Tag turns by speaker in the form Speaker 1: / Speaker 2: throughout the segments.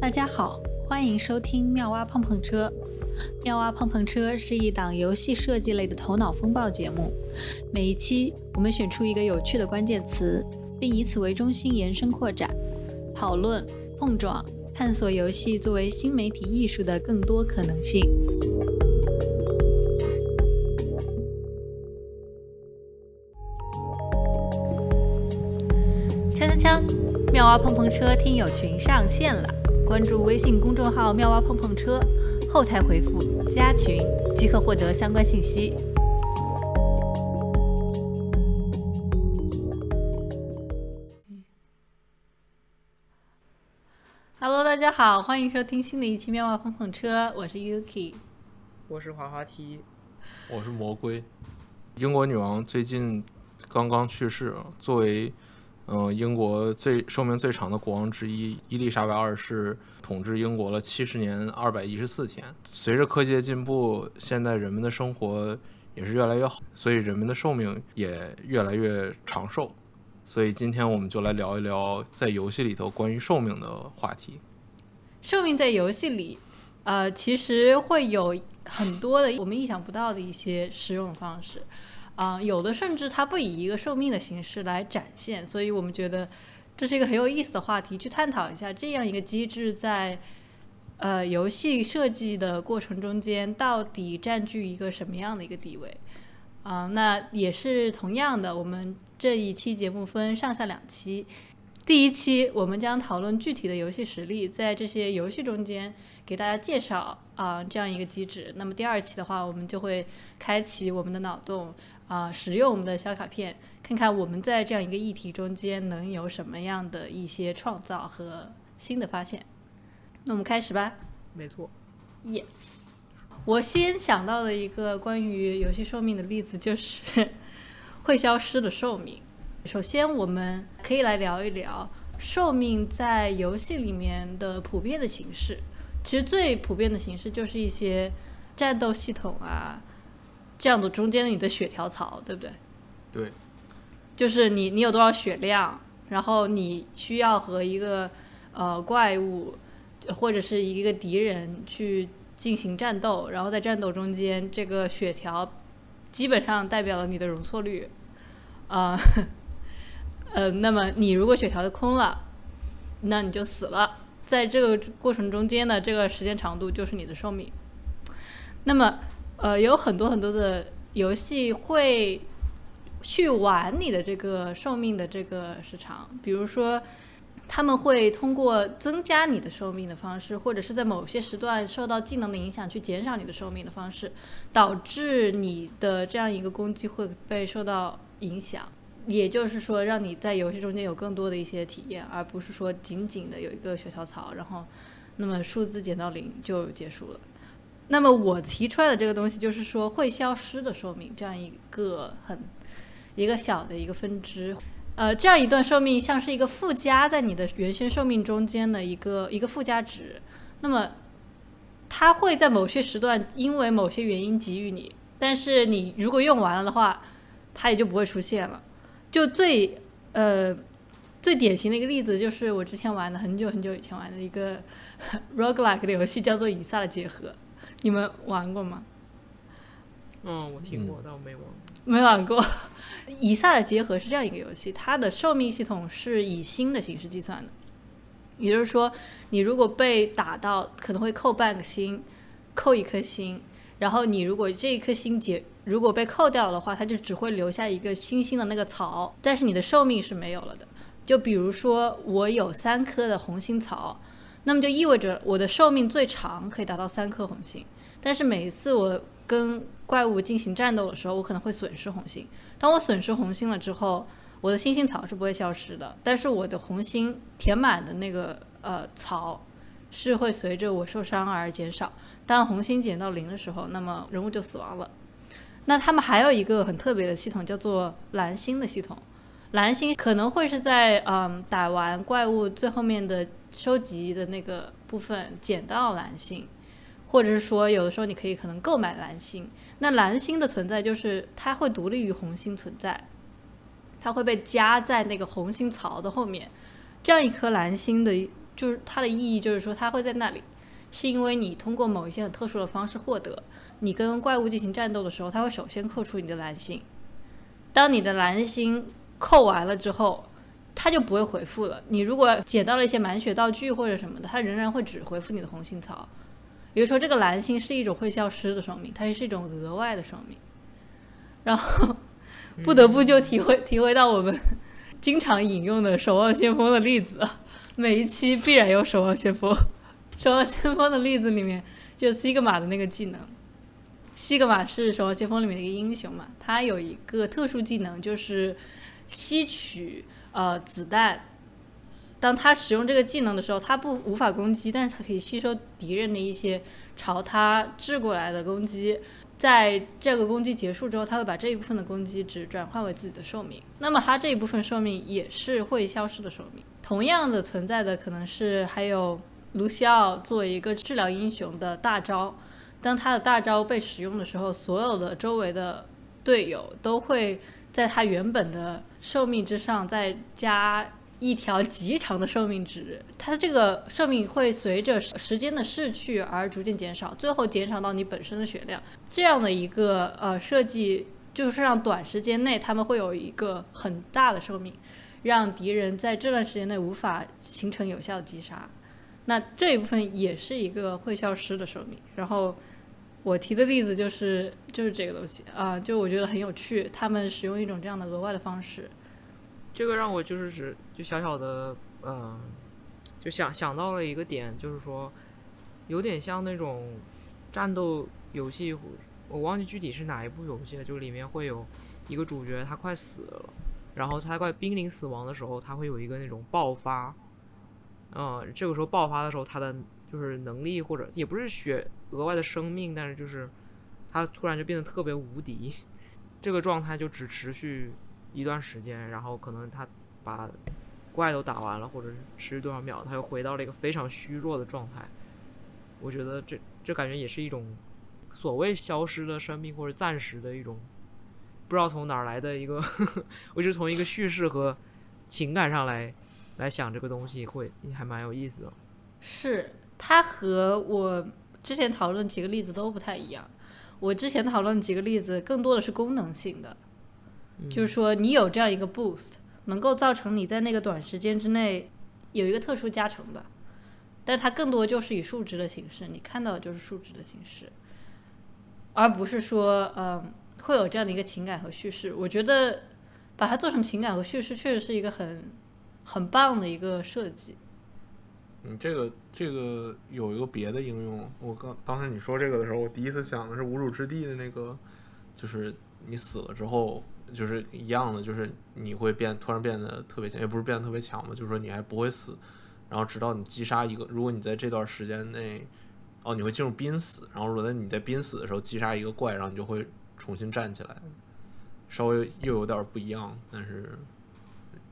Speaker 1: 大家好，欢迎收听妙蛙碰碰车。妙蛙碰碰车是一档游戏设计类的头脑风暴节目。每一期，我们选出一个有趣的关键词，并以此为中心延伸扩展，讨论、碰撞、探索游戏作为新媒体艺术的更多可能性。锵锵锵！妙蛙碰碰车听友群上线了，关注微信公众号“妙蛙碰碰车”，后台回复“加群”即可获得相关信息。Hello，大家好，欢迎收听新的一期《妙蛙碰碰车》，我是 Yuki，
Speaker 2: 我是滑滑梯，
Speaker 3: 我是魔龟。英国女王最近刚刚去世，作为嗯，英国最寿命最长的国王之一伊丽莎白二世统治英国了七十年二百一十四天。随着科技的进步，现在人们的生活也是越来越好，所以人们的寿命也越来越长寿。所以今天我们就来聊一聊在游戏里头关于寿命的话题。
Speaker 1: 寿命在游戏里，呃，其实会有很多的我们意想不到的一些使用方式。啊，有的甚至它不以一个寿命的形式来展现，所以我们觉得这是一个很有意思的话题，去探讨一下这样一个机制在呃游戏设计的过程中间到底占据一个什么样的一个地位。啊，那也是同样的，我们这一期节目分上下两期，第一期我们将讨论具体的游戏实例，在这些游戏中间给大家介绍啊这样一个机制。那么第二期的话，我们就会开启我们的脑洞。啊，使用我们的小卡片，看看我们在这样一个议题中间能有什么样的一些创造和新的发现。那我们开始吧。
Speaker 2: 没错。
Speaker 1: Yes。我先想到的一个关于游戏寿命的例子就是 会消失的寿命。首先，我们可以来聊一聊寿命在游戏里面的普遍的形式。其实最普遍的形式就是一些战斗系统啊。这样的中间你的血条槽，对不对？
Speaker 3: 对，
Speaker 1: 就是你你有多少血量，然后你需要和一个呃怪物或者是一个敌人去进行战斗，然后在战斗中间这个血条基本上代表了你的容错率，啊，呃，那么你如果血条空了，那你就死了，在这个过程中间的这个时间长度就是你的寿命，那么。呃，有很多很多的游戏会去玩你的这个寿命的这个时长，比如说他们会通过增加你的寿命的方式，或者是在某些时段受到技能的影响去减少你的寿命的方式，导致你的这样一个攻击会被受到影响。也就是说，让你在游戏中间有更多的一些体验，而不是说仅仅的有一个血条槽，然后那么数字减到零就结束了。那么我提出来的这个东西就是说会消失的寿命，这样一个很一个小的一个分支，呃，这样一段寿命像是一个附加在你的原先寿命中间的一个一个附加值。那么它会在某些时段因为某些原因给予你，但是你如果用完了的话，它也就不会出现了。就最呃最典型的一个例子就是我之前玩的很久很久以前玩的一个 roguelike 的游戏，叫做《以撒的结合》。你们玩过吗？
Speaker 2: 嗯，我听过，但我没玩。
Speaker 1: 没玩过。以赛的结合是这样一个游戏，它的寿命系统是以星的形式计算的。也就是说，你如果被打到，可能会扣半个星，扣一颗星。然后你如果这一颗星结，如果被扣掉的话，它就只会留下一个星星的那个槽，但是你的寿命是没有了的。就比如说，我有三颗的红心槽。那么就意味着我的寿命最长可以达到三颗红心，但是每一次我跟怪物进行战斗的时候，我可能会损失红心。当我损失红心了之后，我的星星草是不会消失的，但是我的红心填满的那个呃草是会随着我受伤而减少。当红心减到零的时候，那么人物就死亡了。那他们还有一个很特别的系统，叫做蓝星的系统。蓝星可能会是在嗯打完怪物最后面的。收集的那个部分捡到蓝星，或者是说有的时候你可以可能购买蓝星。那蓝星的存在就是它会独立于红星存在，它会被加在那个红星槽的后面。这样一颗蓝星的就是它的意义就是说它会在那里，是因为你通过某一些很特殊的方式获得。你跟怪物进行战斗的时候，它会首先扣除你的蓝星。当你的蓝星扣完了之后，它就不会回复了。你如果捡到了一些满血道具或者什么的，它仍然会只回复你的红心槽。也就是说，这个蓝星是一种会消失的生命，它是一种额外的生命。然后 不得不就体会体会到我们经常引用的守望先锋的例子，每一期必然有守望先锋。守望先锋的例子里面，就西格玛的那个技能。西格玛是守望先锋里面的一个英雄嘛，他有一个特殊技能，就是吸取呃子弹。当他使用这个技能的时候，他不无法攻击，但是他可以吸收敌人的一些朝他掷过来的攻击。在这个攻击结束之后，他会把这一部分的攻击值转换为自己的寿命。那么他这一部分寿命也是会消失的寿命。同样的存在的可能是还有卢西奥作为一个治疗英雄的大招。当他的大招被使用的时候，所有的周围的队友都会在他原本的寿命之上再加一条极长的寿命值。它这个寿命会随着时间的逝去而逐渐减少，最后减少到你本身的血量。这样的一个呃设计，就是让短时间内他们会有一个很大的寿命，让敌人在这段时间内无法形成有效击杀。那这一部分也是一个会消失的寿命，然后。我提的例子就是就是这个东西啊，就我觉得很有趣，他们使用一种这样的额外的方式。
Speaker 2: 这个让我就是指就小小的嗯，就想想到了一个点，就是说有点像那种战斗游戏，我忘记具体是哪一部游戏了，就里面会有一个主角他快死了，然后他快濒临死亡的时候，他会有一个那种爆发，嗯，这个时候爆发的时候，他的就是能力或者也不是血。额外的生命，但是就是他突然就变得特别无敌，这个状态就只持续一段时间，然后可能他把怪都打完了，或者是持续多少秒，他又回到了一个非常虚弱的状态。我觉得这这感觉也是一种所谓消失的生命或者暂时的一种不知道从哪儿来的一个，呵 呵我就从一个叙事和情感上来来想这个东西，会还蛮有意思的。
Speaker 1: 是他和我。之前讨论几个例子都不太一样。我之前讨论几个例子更多的是功能性的，就是说你有这样一个 boost，能够造成你在那个短时间之内有一个特殊加成吧。但它更多就是以数值的形式，你看到的就是数值的形式，而不是说嗯会有这样的一个情感和叙事。我觉得把它做成情感和叙事确实是一个很很棒的一个设计。
Speaker 3: 嗯，这个这个有一个别的应用。我刚当时你说这个的时候，我第一次想的是无主之地的那个，就是你死了之后，就是一样的，就是你会变突然变得特别强，也不是变得特别强嘛，就是说你还不会死，然后直到你击杀一个，如果你在这段时间内，哦，你会进入濒死，然后如果在你在濒死的时候击杀一个怪，然后你就会重新站起来，稍微又有点不一样，但是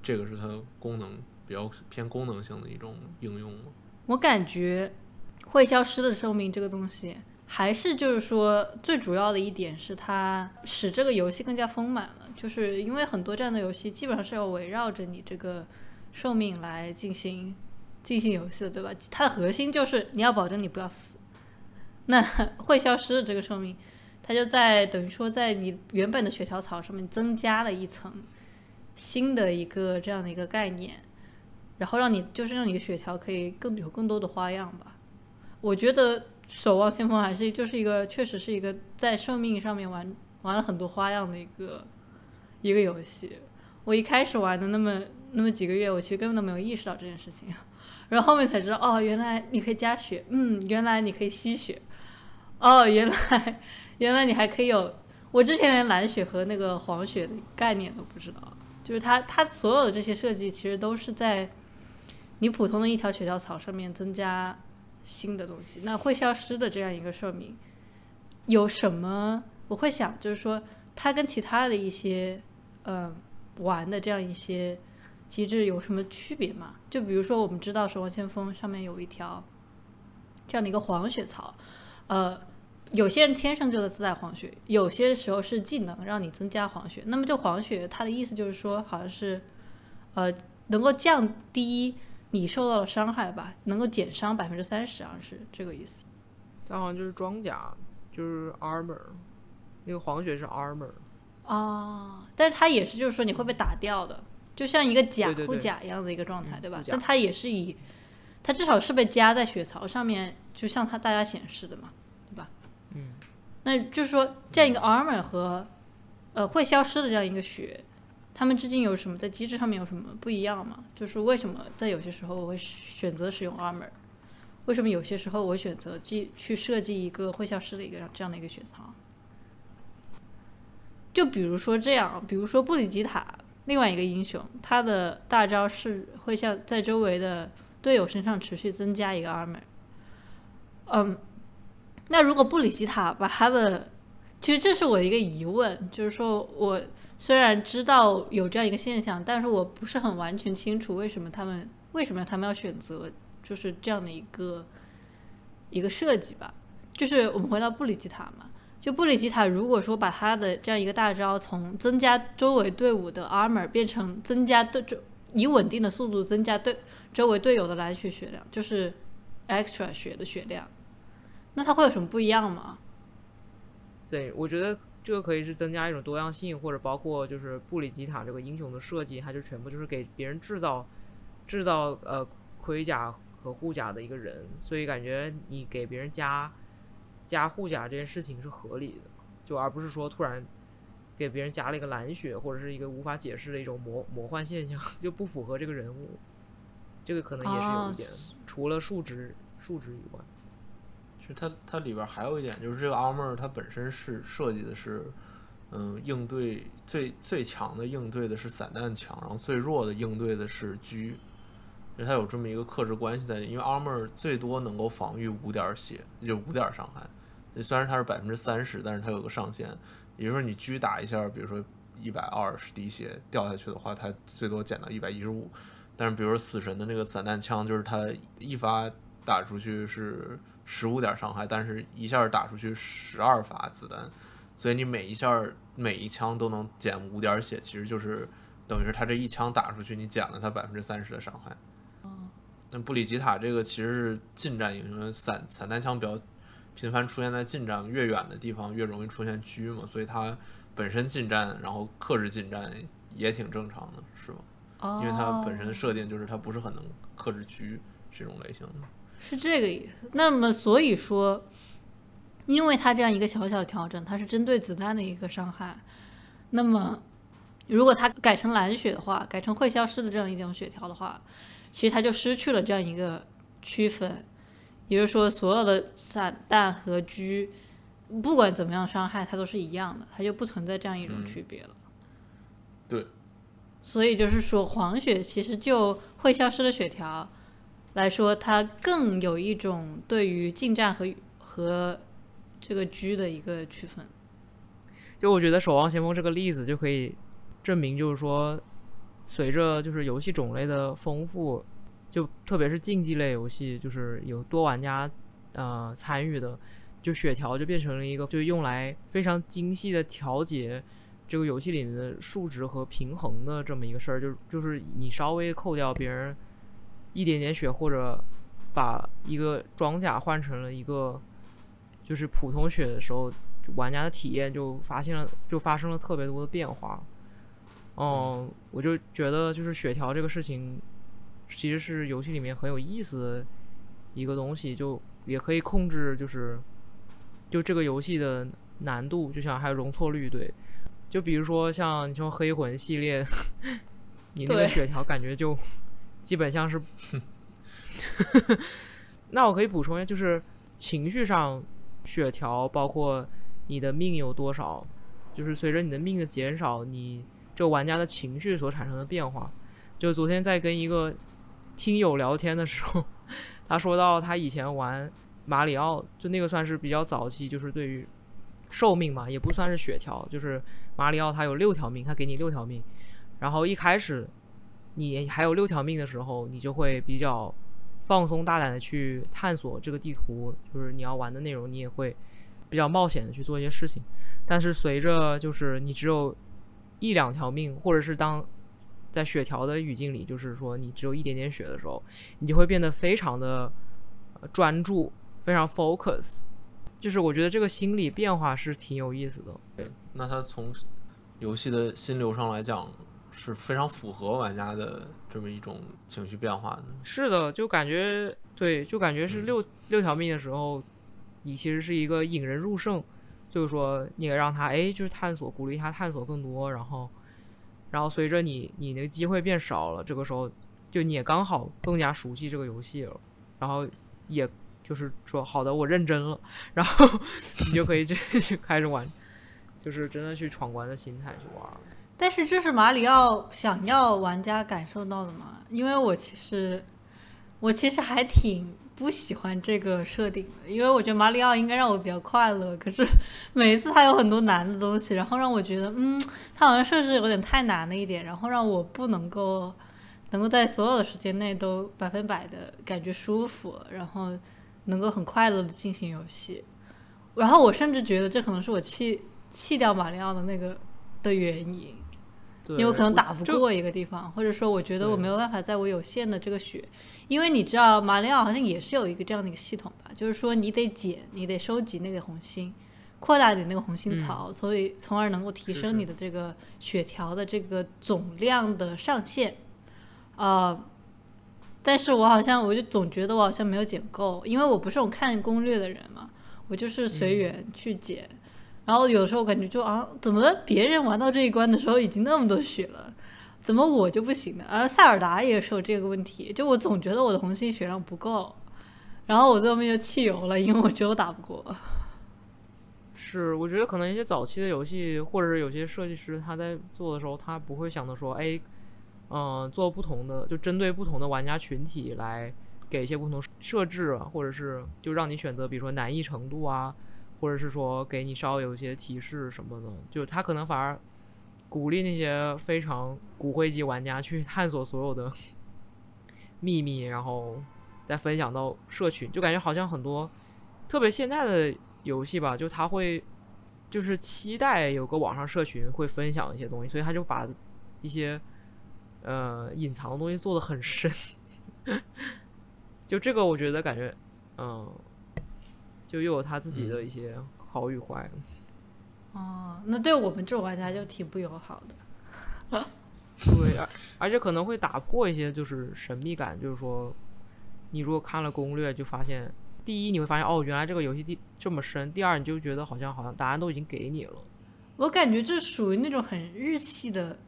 Speaker 3: 这个是它功能。比较偏功能性的一种应用
Speaker 1: 我感觉会消失的寿命这个东西，还是就是说最主要的一点是它使这个游戏更加丰满。就是因为很多这样的游戏基本上是要围绕着你这个寿命来进行进行游戏的，对吧？它的核心就是你要保证你不要死。那 会消失的这个寿命，它就在等于说在你原本的血条槽上面增加了一层新的一个这样的一个概念。然后让你就是让你的血条可以更有更多的花样吧。我觉得《守望先锋》还是就是一个确实是一个在寿命上面玩玩了很多花样的一个一个游戏。我一开始玩的那么那么几个月，我其实根本都没有意识到这件事情，然后后面才知道哦，原来你可以加血，嗯，原来你可以吸血，哦，原来原来你还可以有，我之前连蓝血和那个黄血的概念都不知道，就是它它所有的这些设计其实都是在。你普通的一条血条槽上面增加新的东西，那会消失的这样一个寿命有什么？我会想，就是说它跟其他的一些嗯玩的这样一些机制有什么区别吗？就比如说，我们知道《守望先锋》上面有一条这样的一个黄血槽，呃，有些人天生就在自带黄血，有些时候是技能让你增加黄血。那么这黄血它的意思就是说，好像是呃能够降低。你受到的伤害吧，能够减伤百分之三十，好像是这个意思。
Speaker 2: 它好像就是装甲，就是 armor，那个黄血是 armor。
Speaker 1: 啊，但是它也是，就是说你会被打掉的，就像一个假护甲一样的一个状态，
Speaker 2: 嗯
Speaker 1: 对吧但它也是以，它至少是被加在血槽上面，就像它大家显示的嘛，对吧？
Speaker 2: 嗯，
Speaker 1: 那就是说这样一个 armor 和呃会消失的这样一个血，它们之间有什么在机制上面有什么不一样吗？就是为什么在有些时候我会选择使用 armor？为什么有些时候我选择去去设计一个会消失的一个这样的一个血槽？就比如说这样，比如说布里吉塔，另外一个英雄，他的大招是会像在周围的队友身上持续增加一个 armor。嗯，那如果布里吉塔把他的，其实这是我的一个疑问，就是说我虽然知道有这样一个现象，但是我不是很完全清楚为什么他们为什么他们要选择就是这样的一个一个设计吧。就是我们回到布里吉塔嘛，就布里吉塔如果说把他的这样一个大招从增加周围队伍的 armor 变成增加对周以稳定的速度增加对周围队友的蓝血血量，就是 extra 血的血量，那它会有什么不一样吗？
Speaker 2: 对，我觉得这个可以是增加一种多样性，或者包括就是布里吉塔这个英雄的设计，它就全部就是给别人制造制造呃盔甲和护甲的一个人，所以感觉你给别人加加护甲这件事情是合理的，就而不是说突然给别人加了一个蓝血或者是一个无法解释的一种魔魔幻现象，就不符合这个人物，这个可能也是有
Speaker 1: 哦
Speaker 2: 一点，除了数值数值以外。
Speaker 3: 其实它它里边还有一点，就是这个 armor 它本身是设计的是，嗯，应对最最强的应对的是散弹枪，然后最弱的应对的是狙，就它有这么一个克制关系在里。因为 armor 最多能够防御五点儿血，也就五点儿伤害。虽然它是百分之三十，但是它有个上限，也就是说你狙打一下，比如说一百二十滴血掉下去的话，它最多减到一百一十五。但是比如说死神的那个散弹枪，就是它一发打出去是十五点伤害，但是一下打出去十二发子弹，所以你每一下每一枪都能减五点血，其实就是等于是他这一枪打出去，你减了它百分之三十的伤害。那布里吉塔这个其实是近战英雄，散散弹枪比较频繁出现在近战，越远的地方越容易出现狙嘛，所以它本身近战，然后克制近战也挺正常的，是吧？
Speaker 1: 哦，
Speaker 3: 因为它本身的设定就是它不是很能克制狙这种类型的。
Speaker 1: 是这个意思。那么所以说，因为它这样一个小小的调整，它是针对子弹的一个伤害。那么，如果它改成蓝血的话，改成会消失的这样一种血条的话，其实它就失去了这样一个区分。也就是说，所有的散弹和狙，不管怎么样伤害，它都是一样的，它就不存在这样一种区别了。
Speaker 3: 对。
Speaker 1: 所以就是说，黄血其实就会消失的血条来说，它更有一种对于近战和和这个狙的一个区分。
Speaker 2: 就我觉得《守望先锋》这个例子就可以证明，就是说，随着就是游戏种类的丰富，就特别是竞技类游戏，就是有多玩家呃参与的，就血条就变成了一个就用来非常精细的调节这个游戏里面的数值和平衡的这么一个事儿。就就是你稍微扣掉别人一点点血，或者把一个装甲换成了一个就是普通血的时候。玩家的体验就发现了，就发生了特别多的变化。嗯，我就觉得就是血条这个事情，其实是游戏里面很有意思的一个东西，就也可以控制，就是就这个游戏的难度，就像还有容错率，对。就比如说像你说黑魂系列，你那个血条感觉就 基本像是。那我可以补充一下，就是情绪上血条包括。你的命有多少？就是随着你的命的减少，你这个玩家的情绪所产生的变化。就昨天在跟一个听友聊天的时候，他说到他以前玩马里奥，就那个算是比较早期，就是对于寿命嘛，也不算是血条，就是马里奥他有六条命，他给你六条命。然后一开始你还有六条命的时候，你就会比较放松大胆的去探索这个地图，就是你要玩的内容，你也会。比较冒险的去做一些事情，但是随着就是你只有一两条命，或者是当在血条的语境里，就是说你只有一点点血的时候，你就会变得非常的呃专注，非常 focus。就是我觉得这个心理变化是挺有意思的。
Speaker 3: 对，那它从游戏的心流上来讲，是非常符合玩家的这么一种情绪变化的。
Speaker 2: 是的，就感觉对，就感觉是六六条命的时候，你其实是一个引人入胜，就是说你让他哎，就是探索，鼓励他探索更多，然后，然后随着你你那个机会变少了，这个时候就你也刚好更加熟悉这个游戏了，然后也就是说好的，我认真了，然后 你就可以就 开始玩，就是真的去闯关的心态去玩。
Speaker 1: 但是这是马里奥想要玩家感受到的吗？因为我其实我其实还挺不喜欢这个设定，因为我觉得马里奥应该让我比较快乐，可是每一次他有很多难的东西，然后让我觉得，嗯，他好像设置有点太难了一点，然后让我不能够能够在所有的时间内都百分百的感觉舒服，然后能够很快乐的进行游戏。然后我甚至觉得这可能是我弃弃掉马里奥的那个的原因。
Speaker 2: 对，
Speaker 1: 因为我可能打不过一个地方，或者说我觉得我没有办法在我有限的这个血，因为你知道马里奥好像也是有一个这样的一个系统吧，就是说你得捡，你得收集那个红心，扩大你那个红心槽，所以从而能够提升你的这个血条的这个总量的上限，呃。但是我好像，我就总觉得我好像没有捡够，因为我不是种看攻略的人嘛，我就是随
Speaker 2: 嗯
Speaker 1: 缘去捡，然后有时候感觉就啊，怎么别人玩到这一关的时候已经那么多血了，怎么我就不行呢？而塞尔达也是有这个问题，就我总觉得我的红心血量不够，然后我最后面就弃游了，因为我觉得我打不过。
Speaker 2: 是，我觉得可能一些早期的游戏，或者是有些设计师他在做的时候，他不会想着说，哎，嗯、做不同的，就针对不同的玩家群体来给一些不同设置，或者是就让你选择，比如说难易程度啊，或者是说给你稍微有一些提示什么的，就他可能反而鼓励那些非常骨灰级玩家去探索所有的秘密，然后再分享到社群，就感觉好像很多，特别现在的游戏吧，就他会就是期待有个网上社群会分享一些东西，所以他就把一些呃隐藏的东西做的很深。就这个，我觉得感觉，嗯，就又有他自己的一些好与坏。
Speaker 1: 哦，那对我们这种玩家就挺不友好的。
Speaker 2: 对，而而且可能会打破一些就是神秘感，就是说，你如果看了攻略，就发现，第一你会发现哦，原来这个游戏地这么深；第二，你就觉得好像好像答案都已经给你了。
Speaker 1: 我感觉这属于那种很日系的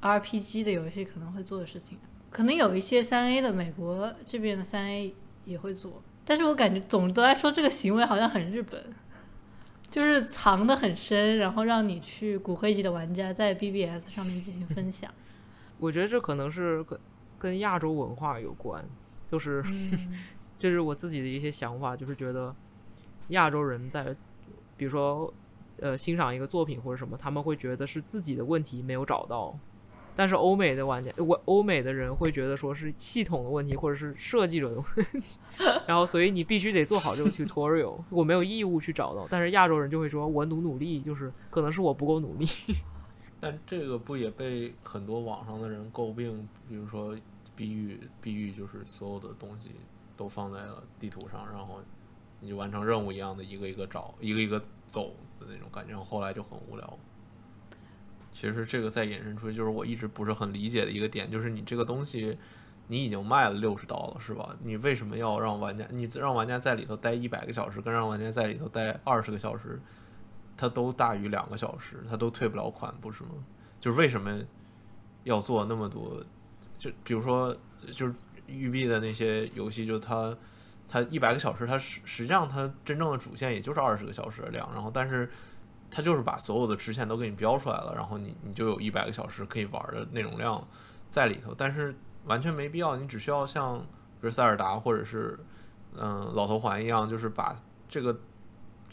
Speaker 1: RPG 的游戏可能会做的事情，可能有一些三 A 的美国这边的三 A 也会做，但是我感觉总的来说这个行为好像很日本，就是藏得很深，然后让你去骨灰级的玩家在 BBS 上面进行分享。
Speaker 2: 我觉得这可能是跟跟亚洲文化有关，就是
Speaker 1: 嗯，
Speaker 2: 这是我自己的一些想法，就是觉得亚洲人在比如说呃欣赏一个作品或者什么，他们会觉得是自己的问题没有找到，但是欧美的玩家，我欧美的人会觉得说是系统的问题或者是设计者的问题，然后所以你必须得做好这个 tutorial，我没有义务去找到，但是亚洲人就会说我努努力，就是可能是我不够努力，
Speaker 3: 但这个不也被很多网上的人诟病？比如说碧玉，碧玉就是所有的东西都放在了地图上，然后你就完成任务一样的一个一个找，一个一个走的那种感觉，后来就很无聊。其实这个再引申出，就是我一直不是很理解的一个点，就是你这个东西，你已经卖了六十刀了，是吧？你为什么要让玩家，你让玩家在里头待一百个小时，跟让玩家在里头待二十个小时，它都大于两个小时，它都退不了款，不是吗？就是为什么要做那么多？就比如说，就是育碧的那些游戏，就它它一百个小时，它实实际上它真正的主线也就是二十个小时的量，然后但是它就是把所有的支线都给你标出来了，然后你你就有一百个小时可以玩的内容量在里头，但是完全没必要，你只需要像比如塞尔达或者是嗯、老头环一样，就是把这个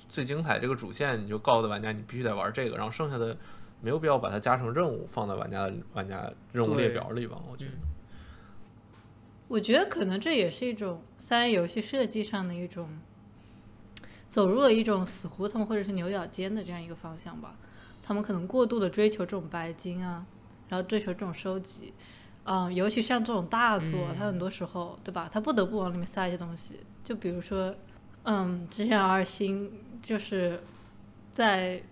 Speaker 3: 最精彩这个主线，你就告诉玩家你必须得玩这个，然后剩下的没有必要把它加成任务放在玩家的玩家任务列表里吧，我觉得。
Speaker 1: 我觉得可能这也是一种三 A 游戏设计上的一种走入了一种死胡同或者是牛角尖的这样一个方向吧。他们可能过度的追求这种白金啊，然后追求这种收集，嗯，尤其像这种大作，
Speaker 2: 嗯
Speaker 1: 它很多时候，对吧？它不得不往里面塞一些东西，就比如说，嗯，之前 R 星就是在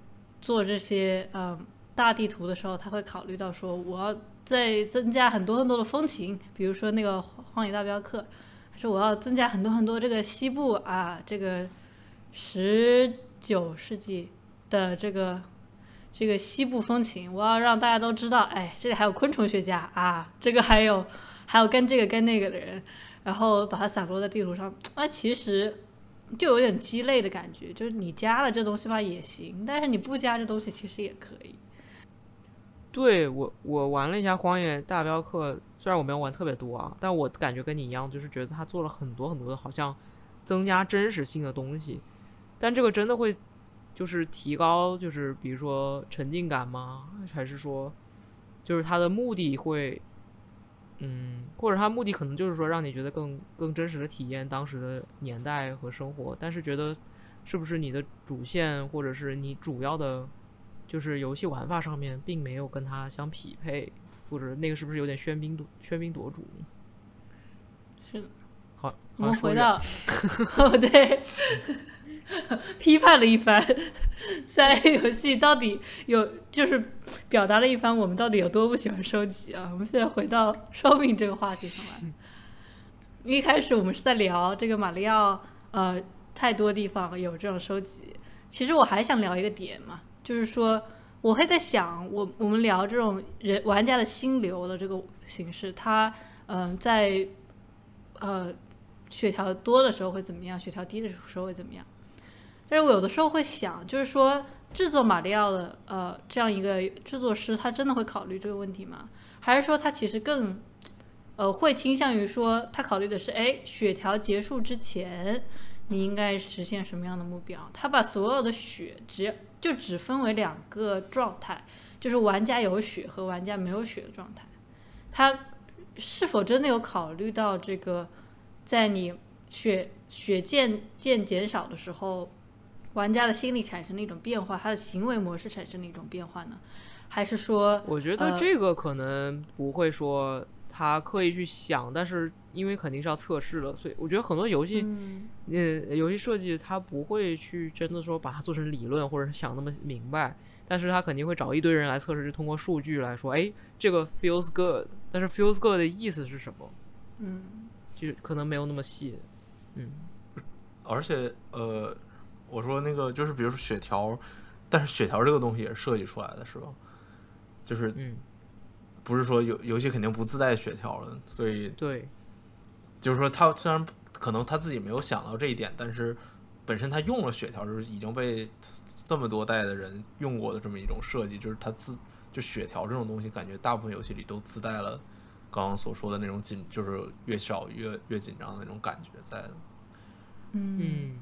Speaker 1: 做这些嗯大地图的时候，他会考虑到说，我要再增加很多很多的风情，比如说那个《荒野大镖客》，他说我要增加很多很多这个西部啊，这个十九世纪的这个这个西部风情，我要让大家都知道，哎，这里还有昆虫学家啊，这个还有还有干这个干那个的人，然后把它散落在地图上，啊，其实就有点鸡肋的感觉，就是你加了这东西吧也行，但是你不加这东西其实也可以。
Speaker 2: 对我，我玩了一下《荒野大镖客》，虽然我没有玩特别多啊，但我感觉跟你一样，就是觉得他做了很多很多的，好像增加真实性的东西。但这个真的会就是提高，就是比如说沉浸感吗？还是说，就是它的目的会，嗯，或者它目的可能就是说让你觉得更更真实的体验当时的年代和生活，但是觉得是不是你的主线或者是你主要的。就是游戏玩法上面并没有跟它相匹配，或者那个是不是有点喧宾夺喧宾夺主？
Speaker 1: 是的。
Speaker 2: 好，
Speaker 1: 我们回到，哦对，批判了一番，在游戏到底有就是表达了一番我们到底有多不喜欢收集啊。我们现在回到烧饼这个话题上来。一开始我们是在聊这个马里奥，呃，太多地方有这种收集。其实我还想聊一个点嘛，就是说，我会在想，我我们聊这种人玩家的心流的这个形式，它嗯、在呃血条多的时候会怎么样，血条低的时候会怎么样？但是我有的时候会想，就是说制作马里奥的呃这样一个制作师，他真的会考虑这个问题吗？还是说他其实更呃会倾向于说，他考虑的是，哎，血条结束之前。你应该实现什么样的目标？他把所有的血只就只分为两个状态，就是玩家有血和玩家没有血的状态。他是否真的有考虑到这个，在你血血渐渐减少的时候，玩家的心理产生的一种变化，他的行为模式产生的一种变化呢？还是说，
Speaker 2: 我觉得
Speaker 1: 呃
Speaker 2: 这个可能不会说他刻意去想，但是因为肯定是要测试了，所以我觉得很多游戏，
Speaker 1: 嗯
Speaker 2: 呃，游戏设计它不会去真的说把它做成理论，或者是想那么明白，但是他肯定会找一堆人来测试，就通过数据来说，哎，这个 feels good，但是 feels good 的意思是什么？
Speaker 1: 嗯
Speaker 2: 就可能没有那么细。嗯，
Speaker 3: 而且呃，我说那个就是比如说血条，但是血条这个东西也是设计出来的，是吧？就是
Speaker 2: 嗯，
Speaker 3: 不是说游游戏肯定不自带血条的，所以
Speaker 2: 对，
Speaker 3: 就是说他虽然可能他自己没有想到这一点，但是本身他用了血条，就是已经被这么多代的人用过的这么一种设计，就是他自就血条这种东西，感觉大部分游戏里都自带了刚刚所说的那种紧，就是越少越越紧张的那种感觉在的。
Speaker 1: 嗯
Speaker 2: 嗯，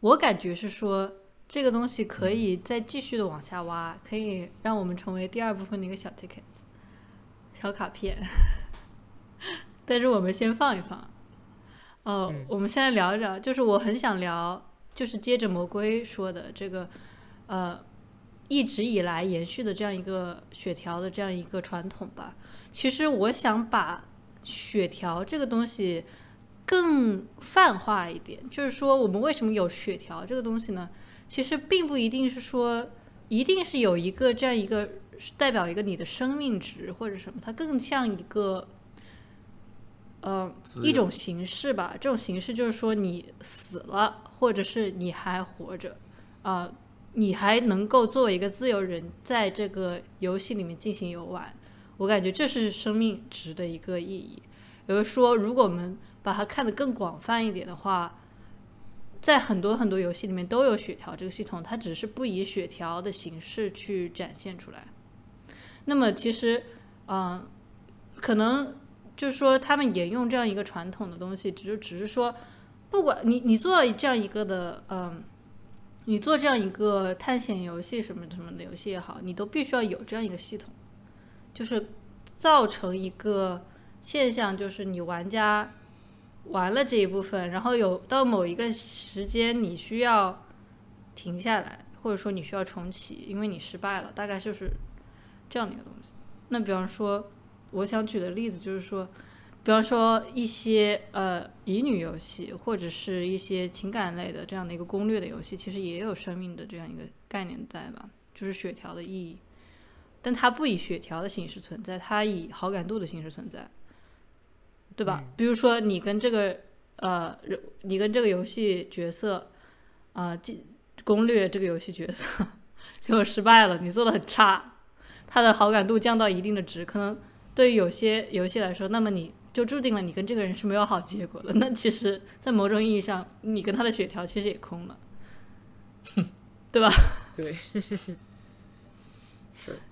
Speaker 1: 我感觉是说，这个东西可以再继续的往下挖，可以让我们成为第二部分的一个小 ticket，小卡片。但是我们先放一放。哦，
Speaker 2: 嗯
Speaker 1: 我们现在聊一聊，就是我很想聊，就是接着魔龟说的这个，呃，一直以来延续的这样一个血条的这样一个传统吧。其实我想把血条这个东西更泛化一点，就是说我们为什么有血条这个东西呢？其实并不一定是说一定是有一个这样一个代表一个你的生命值或者什么，它更像一个呃一种形式吧。这种形式就是说你死了，或者是你还活着，啊、你还能够作为一个自由人在这个游戏里面进行游玩。我感觉这是生命值的一个意义。也就是说，如果我们把它看得更广泛一点的话，在很多很多游戏里面都有血条这个系统，它只是不以血条的形式去展现出来。那么其实，嗯、可能就是说他们沿用这样一个传统的东西，只是只是说，不管你你做这样一个的，嗯、你做这样一个探险游戏什么什么的游戏也好，你都必须要有这样一个系统，就是造成一个现象，就是你玩家玩了这一部分，然后有到某一个时间你需要停下来，或者说你需要重启，因为你失败了，大概就是这样的一个东西。那比方说，我想举的例子就是说，比方说一些呃乙女游戏，或者是一些情感类的这样的一个攻略的游戏，其实也有生命的这样一个概念在吧？就是血条的意义，但它不以血条的形式存在，它以好感度的形式存在，对吧？
Speaker 2: 嗯
Speaker 1: 比如说你跟这个呃，人你跟这个游戏角色啊，进、攻略这个游戏角色，结果失败了，你做的很差，他的好感度降到一定的值，可能对于有些游戏来说，那么你就注定了你跟这个人是没有好结果的。那其实，在某种意义上，你跟他的血条其实也空了，对吧？
Speaker 2: 对，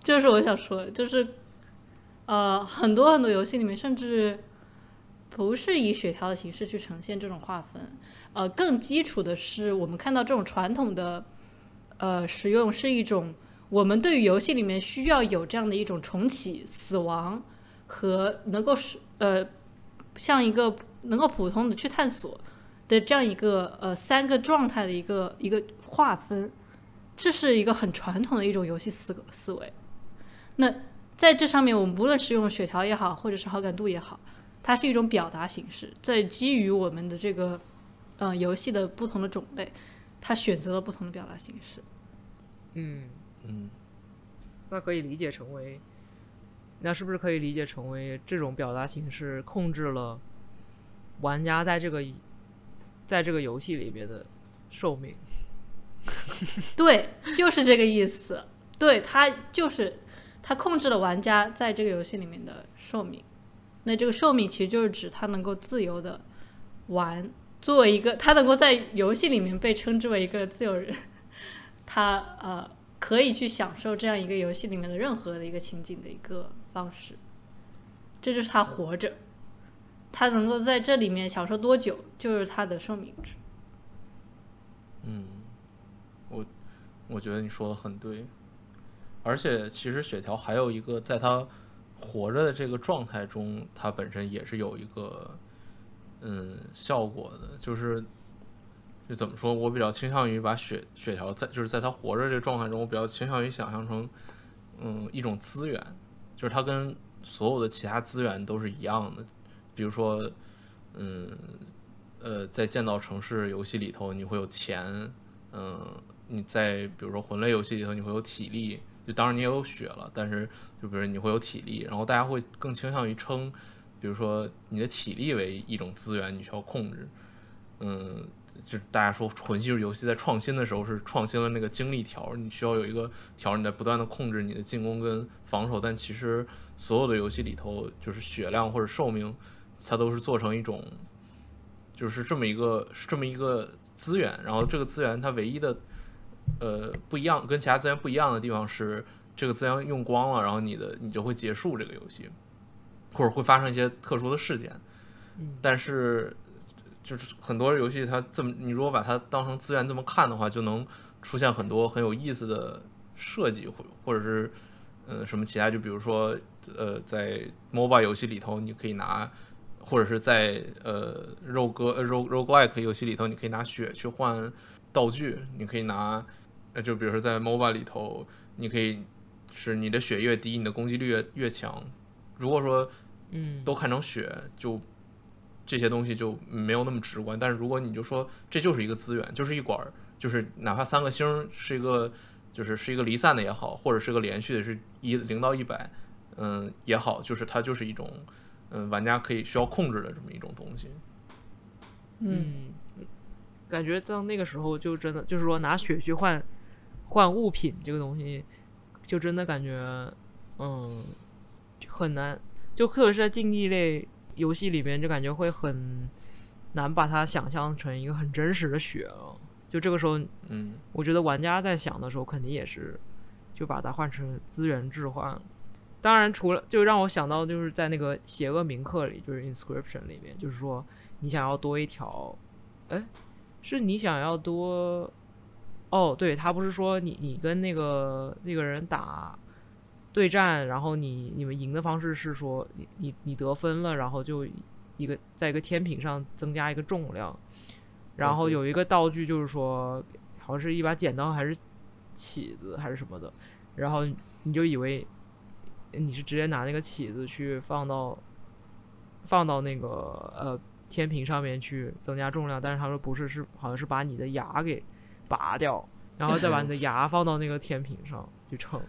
Speaker 1: 就是我想说，就是呃，很多很多游戏里面，甚至不是以血条的形式去呈现这种划分，呃，更基础的是，我们看到这种传统的呃使用是一种我们对于游戏里面需要有这样的一种重启、死亡和能够是呃像一个能够普通的去探索的这样一个呃三个状态的一个一个划分。这是一个很传统的一种游戏思思维。那在这上面，我们不论是用血条也好，或者是好感度也好，它是一种表达形式，在基于我们的这个嗯、呃游戏的不同的种类，它选择了不同的表达形式。
Speaker 2: 嗯，
Speaker 3: 嗯，
Speaker 2: 那可以理解成为，那是不是可以理解成为这种表达形式控制了玩家在这个在这个游戏里面的寿命？
Speaker 1: 对，就是这个意思。对，它就是它控制了玩家在这个游戏里面的寿命。那这个寿命其实就是指他能够自由的玩，作为一个他能够在游戏里面被称之为一个自由人，他呃可以去享受这样一个游戏里面的任何的一个情景的一个方式。这就是他活着，他能够在这里面享受多久，就是他的寿命值。
Speaker 3: 嗯，我我觉得你说的很对，而且其实血条还有一个，在他活着的这个状态中，它本身也是有一个嗯效果的，就是就怎么说，我比较倾向于把血血条在就是在他活着这个状态中，我比较倾向于想象成嗯一种资源，就是它跟所有的其他资源都是一样的，比如说嗯。呃，在建造城市游戏里头，你会有钱，嗯、你在比如说魂类游戏里头，你会有体力，就当然你也有血了，但是就比如你会有体力，然后大家会更倾向于称，比如说你的体力为一种资源，你需要控制，嗯，就大家说魂系游戏在创新的时候是创新了那个精力条，你需要有一个条，你在不断的控制你的进攻跟防守，但其实所有的游戏里头，就是血量或者寿命，它都是做成一种。就是这么一个这么一个资源，然后这个资源它唯一的呃不一样，跟其他资源不一样的地方是，这个资源用光了，然后你的你就会结束这个游戏，或者会发生一些特殊的事件。
Speaker 2: 嗯
Speaker 3: 但是就是很多游戏它这么，你如果把它当成资源这么看的话，就能出现很多很有意思的设计，或或者是呃什么其他，就比如说呃在 MOBA 游戏里头，你可以拿。或者是在呃肉鸽呃肉 roguelike 游戏里头，你可以拿血去换道具，你可以拿呃就比如说在 MOBA 里头，你可以是你的血越低，你的攻击力越越强。如果说
Speaker 2: 嗯，
Speaker 3: 都看成血，就这些东西就没有那么直观。但是如果你就说这就是一个资源，就是一管，就是哪怕三个星是一个就是是一个离散的也好，或者是个连续的，是一零到一百，嗯也好，就是它就是一种。嗯，玩家可以需要控制的这么一种东西。
Speaker 1: 嗯，
Speaker 2: 嗯，感觉到那个时候就真的就是说拿血去换换物品这个东西，就真的感觉嗯很难，就特别是在竞技类游戏里面，就感觉会很难把它想象成一个很真实的血了。就这个时候，
Speaker 3: 嗯
Speaker 2: 我觉得玩家在想的时候，肯定也是就把它换成资源置换。当然，除了就让我想到，就是在那个邪恶铭刻里，就是 inscription 里面，就是说你想要多一条，哎，是你想要多，哦，对他不是说你你跟那个那个人打对战，然后你你们赢的方式是说你你你得分了，然后就一个在一个天平上增加一个重量，然后有一个道具就是说好像是一把剪刀还是起子还是什么的，然后你就以为你是直接拿那个起子去放到放到那个呃天平上面去增加重量，但是他说不是，是好像是把你的牙给拔掉，然后再把你的牙 放到那个天平上去称，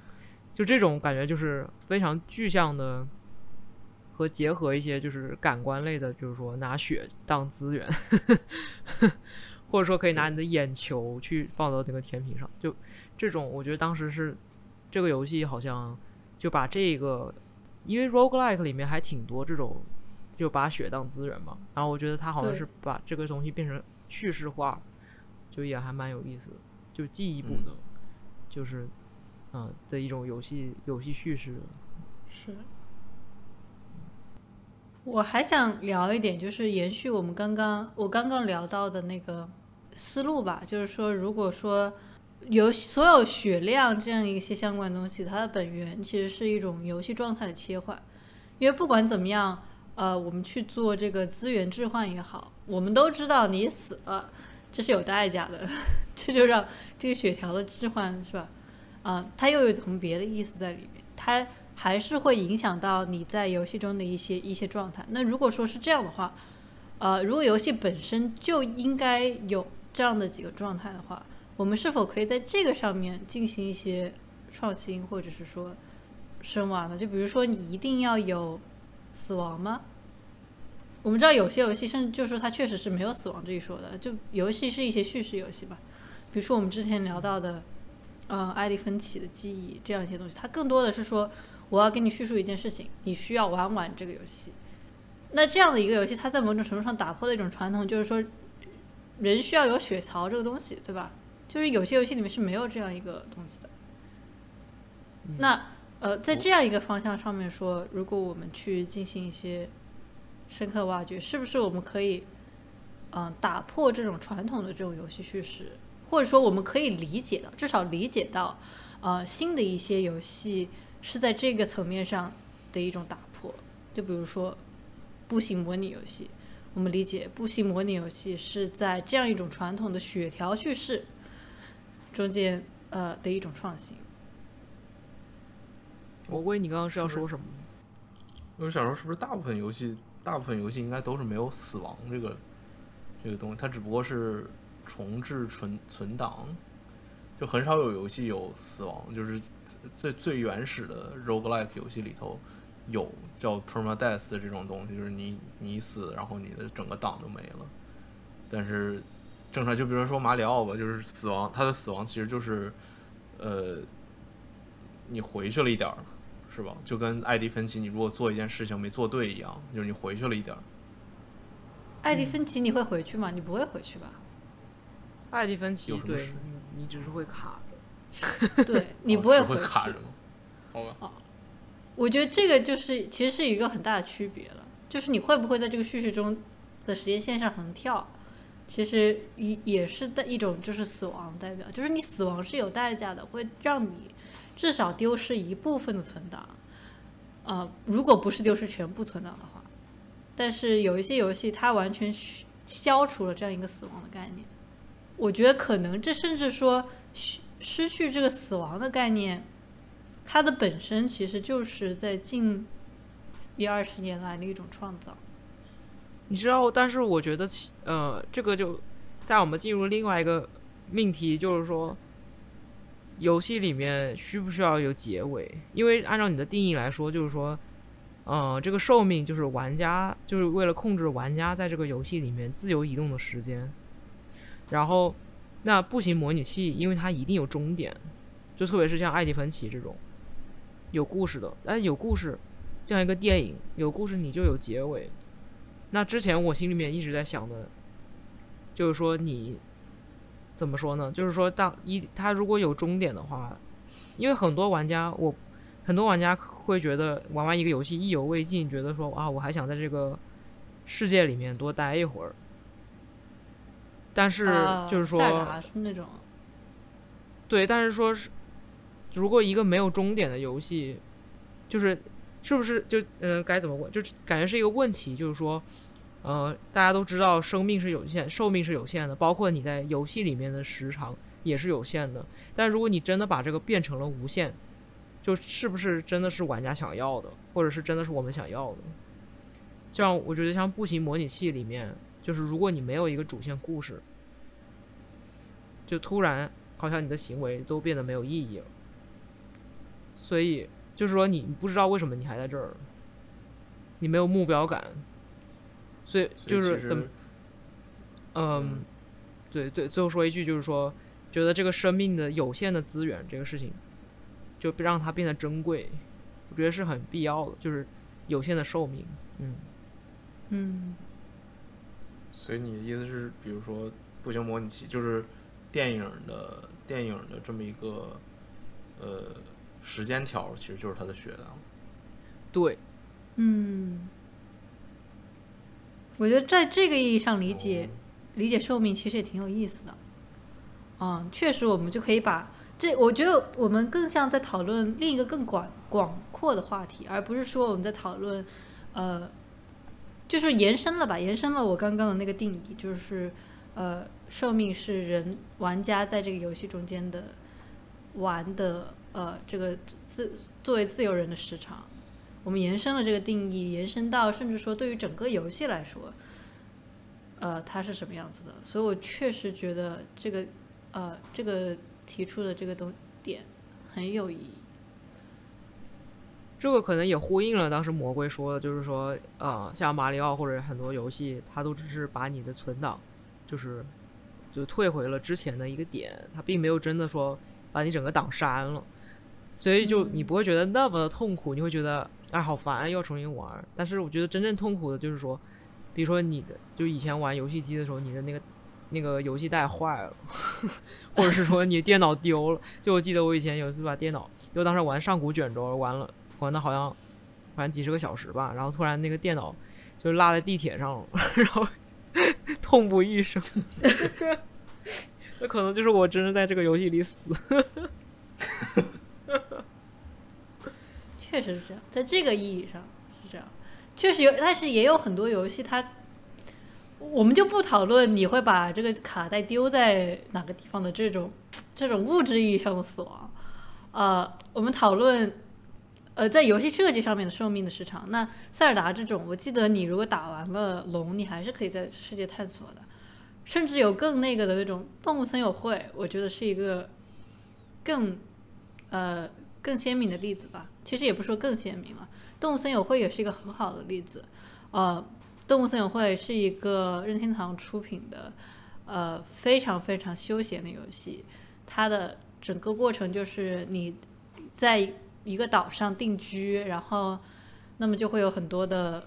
Speaker 2: 就这种感觉就是非常具象的。和结合一些就是感官类的，就是说拿血当资源，或者说可以拿你的眼球去放到那个天平上，就这种，我觉得当时是这个游戏好像就把这个，因为 roguelike 里面还挺多这种就把血当资源嘛，然后我觉得他好像是把这个东西变成叙事化，就也还蛮有意思的，就进一步的，就是嗯的一种游戏游戏叙事
Speaker 1: 是。我还想聊一点，就是延续我们刚刚我刚刚聊到的那个思路吧，就是说，如果说有所有血量这样一些相关东西，它的本源其实是一种游戏状态的切换，因为不管怎么样，呃，我们去做这个资源置换也好，我们都知道你死了这是有代价的，这就让这个血条的置换是吧？啊，它又有从别的意思在里面，它。还是会影响到你在游戏中的一些一些状态。那如果说是这样的话，呃，如果游戏本身就应该有这样的几个状态的话，我们是否可以在这个上面进行一些创新，或者是说深挖呢？就比如说，你一定要有死亡吗？我们知道有些游戏甚至就说它确实是没有死亡这一说的，就游戏是一些叙事游戏吧。比如说我们之前聊到的，呃，艾利芬奇的记忆这样一些东西，它更多的是说。我要给你叙述一件事情，你需要玩完这个游戏。那这样的一个游戏，它在某种程度上打破了一种传统，就是说，人需要有血槽这个东西，对吧？就是有些游戏里面是没有这样一个东西的。那呃，在这样一个方向上面说，如果我们去进行一些深刻挖掘，是不是我们可以嗯打破这种传统的这种游戏叙事，或者说我们可以理解到，至少理解到呃新的一些游戏。是在这个层面上的一种打破，就比如说步行模拟游戏，我们理解步行模拟游戏是在这样一种传统的血条叙事中间呃的一种创新。
Speaker 2: 我问你刚刚是要说什么？
Speaker 3: 我想说，是不是大部分游戏，大部分游戏应该都是没有死亡这个这个东西，它只不过是重置存存档。就很少有游戏有死亡，就是最最原始的 roguelike 游戏里头有叫 permadeath 的这种东西，就是你你死，然后你的整个档都没了。但是正常，就比如说马里奥吧，就是死亡，它的死亡其实就是呃你回去了一点儿，是吧？就跟艾迪芬奇，你如果做一件事情没做对一样，就是你回去了一点儿。
Speaker 1: 艾迪芬奇，你会回去吗？你不会回去吧？
Speaker 2: 艾迪芬奇对。你只是会卡着，
Speaker 1: 对 你不会
Speaker 3: 卡着吗？好吧。
Speaker 1: 哦，我觉得这个就是其实是一个很大的区别了，就是你会不会在这个叙事中的时间线上横跳，其实也也是的一种就是死亡代表，就是你死亡是有代价的，会让你至少丢失一部分的存档，呃，如果不是丢失全部存档的话，但是有一些游戏它完全消除了这样一个死亡的概念。我觉得可能这甚至说失失去这个死亡的概念，它的本身其实就是在近一二十年来的一种创造。
Speaker 2: 你知道，但是我觉得，呃，这个就带我们进入另外一个命题，就是说，游戏里面需不需要有结尾？因为按照你的定义来说，就是说，呃，这个寿命就是玩家就是为了控制玩家在这个游戏里面自由移动的时间。然后，那步行模拟器，因为它一定有终点，就特别是像艾迪芬奇这种有故事的，但有故事，像一个电影有故事，你就有结尾。那之前我心里面一直在想的，就是说你怎么说呢？就是说，当一他如果有终点的话，因为很多玩家，我很多玩家会觉得玩完一个游戏意犹未尽，觉得说啊，我还想在这个世界里面多待一会儿。但是就是说，
Speaker 1: 那种，
Speaker 2: 对，但是说是，如果一个没有终点的游戏，就是是不是就嗯该怎么问？就感觉是一个问题，就是说，呃，大家都知道生命是有限，寿命是有限的，包括你在游戏里面的时长也是有限的。但如果你真的把这个变成了无限，就是不是真的是玩家想要的，或者是真的是我们想要的。像我觉得像步行模拟器里面，就是如果你没有一个主线故事，就突然好像你的行为都变得没有意义了。所以就是说你不知道为什么你还在这儿，你没有目标感，所以就是怎么嗯，对对，最后说一句，就是说，觉得这个生命的有限的资源这个事情，就让它变得珍贵，我觉得是很必要的，就是有限的寿命，嗯，
Speaker 1: 嗯，
Speaker 3: 所以你的意思是，比如说步行模拟器，就是电影的电影的这么一个呃时间条，其实就是它的血量。
Speaker 2: 对，
Speaker 1: 嗯，我觉得在这个意义上理解、理解寿命，其实也挺有意思的。嗯，确实，我们就可以把这，我觉得我们更像在讨论另一个更广广阔的话题，而不是说我们在讨论，呃，就是延伸了吧，延伸了我刚刚的那个定义，就是呃，寿命是人玩家在这个游戏中间的玩的呃这个自作为自由人的时长。我们延伸了这个定义，延伸到甚至说对于整个游戏来说，呃，它是什么样子的？所以我确实觉得这个呃这个提出的这个东点很有意义。
Speaker 2: 这个可能也呼应了当时魔鬼说的，就是说，呃，像马里奥或者很多游戏，它都只是把你的存档，就是就退回了之前的一个点，它并没有真的说把你整个档删了，所以就你不会觉得那么的痛苦，你会觉得哎好烦，要重新玩。但是我觉得真正痛苦的就是说，比如说你的就以前玩游戏机的时候，你的那个那个游戏带坏了，或者是说你电脑丢了。就我记得我以前有一次把电脑，因为当时玩上古卷轴玩了。玩的好像反正几十个小时吧，然后突然那个电脑就落在地铁上了，然后痛不欲生。那可能就是我真的在这个游戏里死。
Speaker 1: 确实是这样，在这个意义上是这样，确实有，但是也有很多游戏它。我们就不讨论你会把这个卡带丢在哪个地方的这种这种物质意义上的死亡，呃，我们讨论呃，在游戏设计上面的寿命的时长，那塞尔达这种，我记得你如果打完了龙，你还是可以在世界探索的，甚至有更那个的那种动物森友会，我觉得是一个更呃更鲜明的例子吧。其实也不说更鲜明了，动物森友会也是一个很好的例子。呃，动物森友会是一个任天堂出品的呃非常非常休闲的游戏，它的整个过程就是你在一个岛上定居，然后那么就会有很多的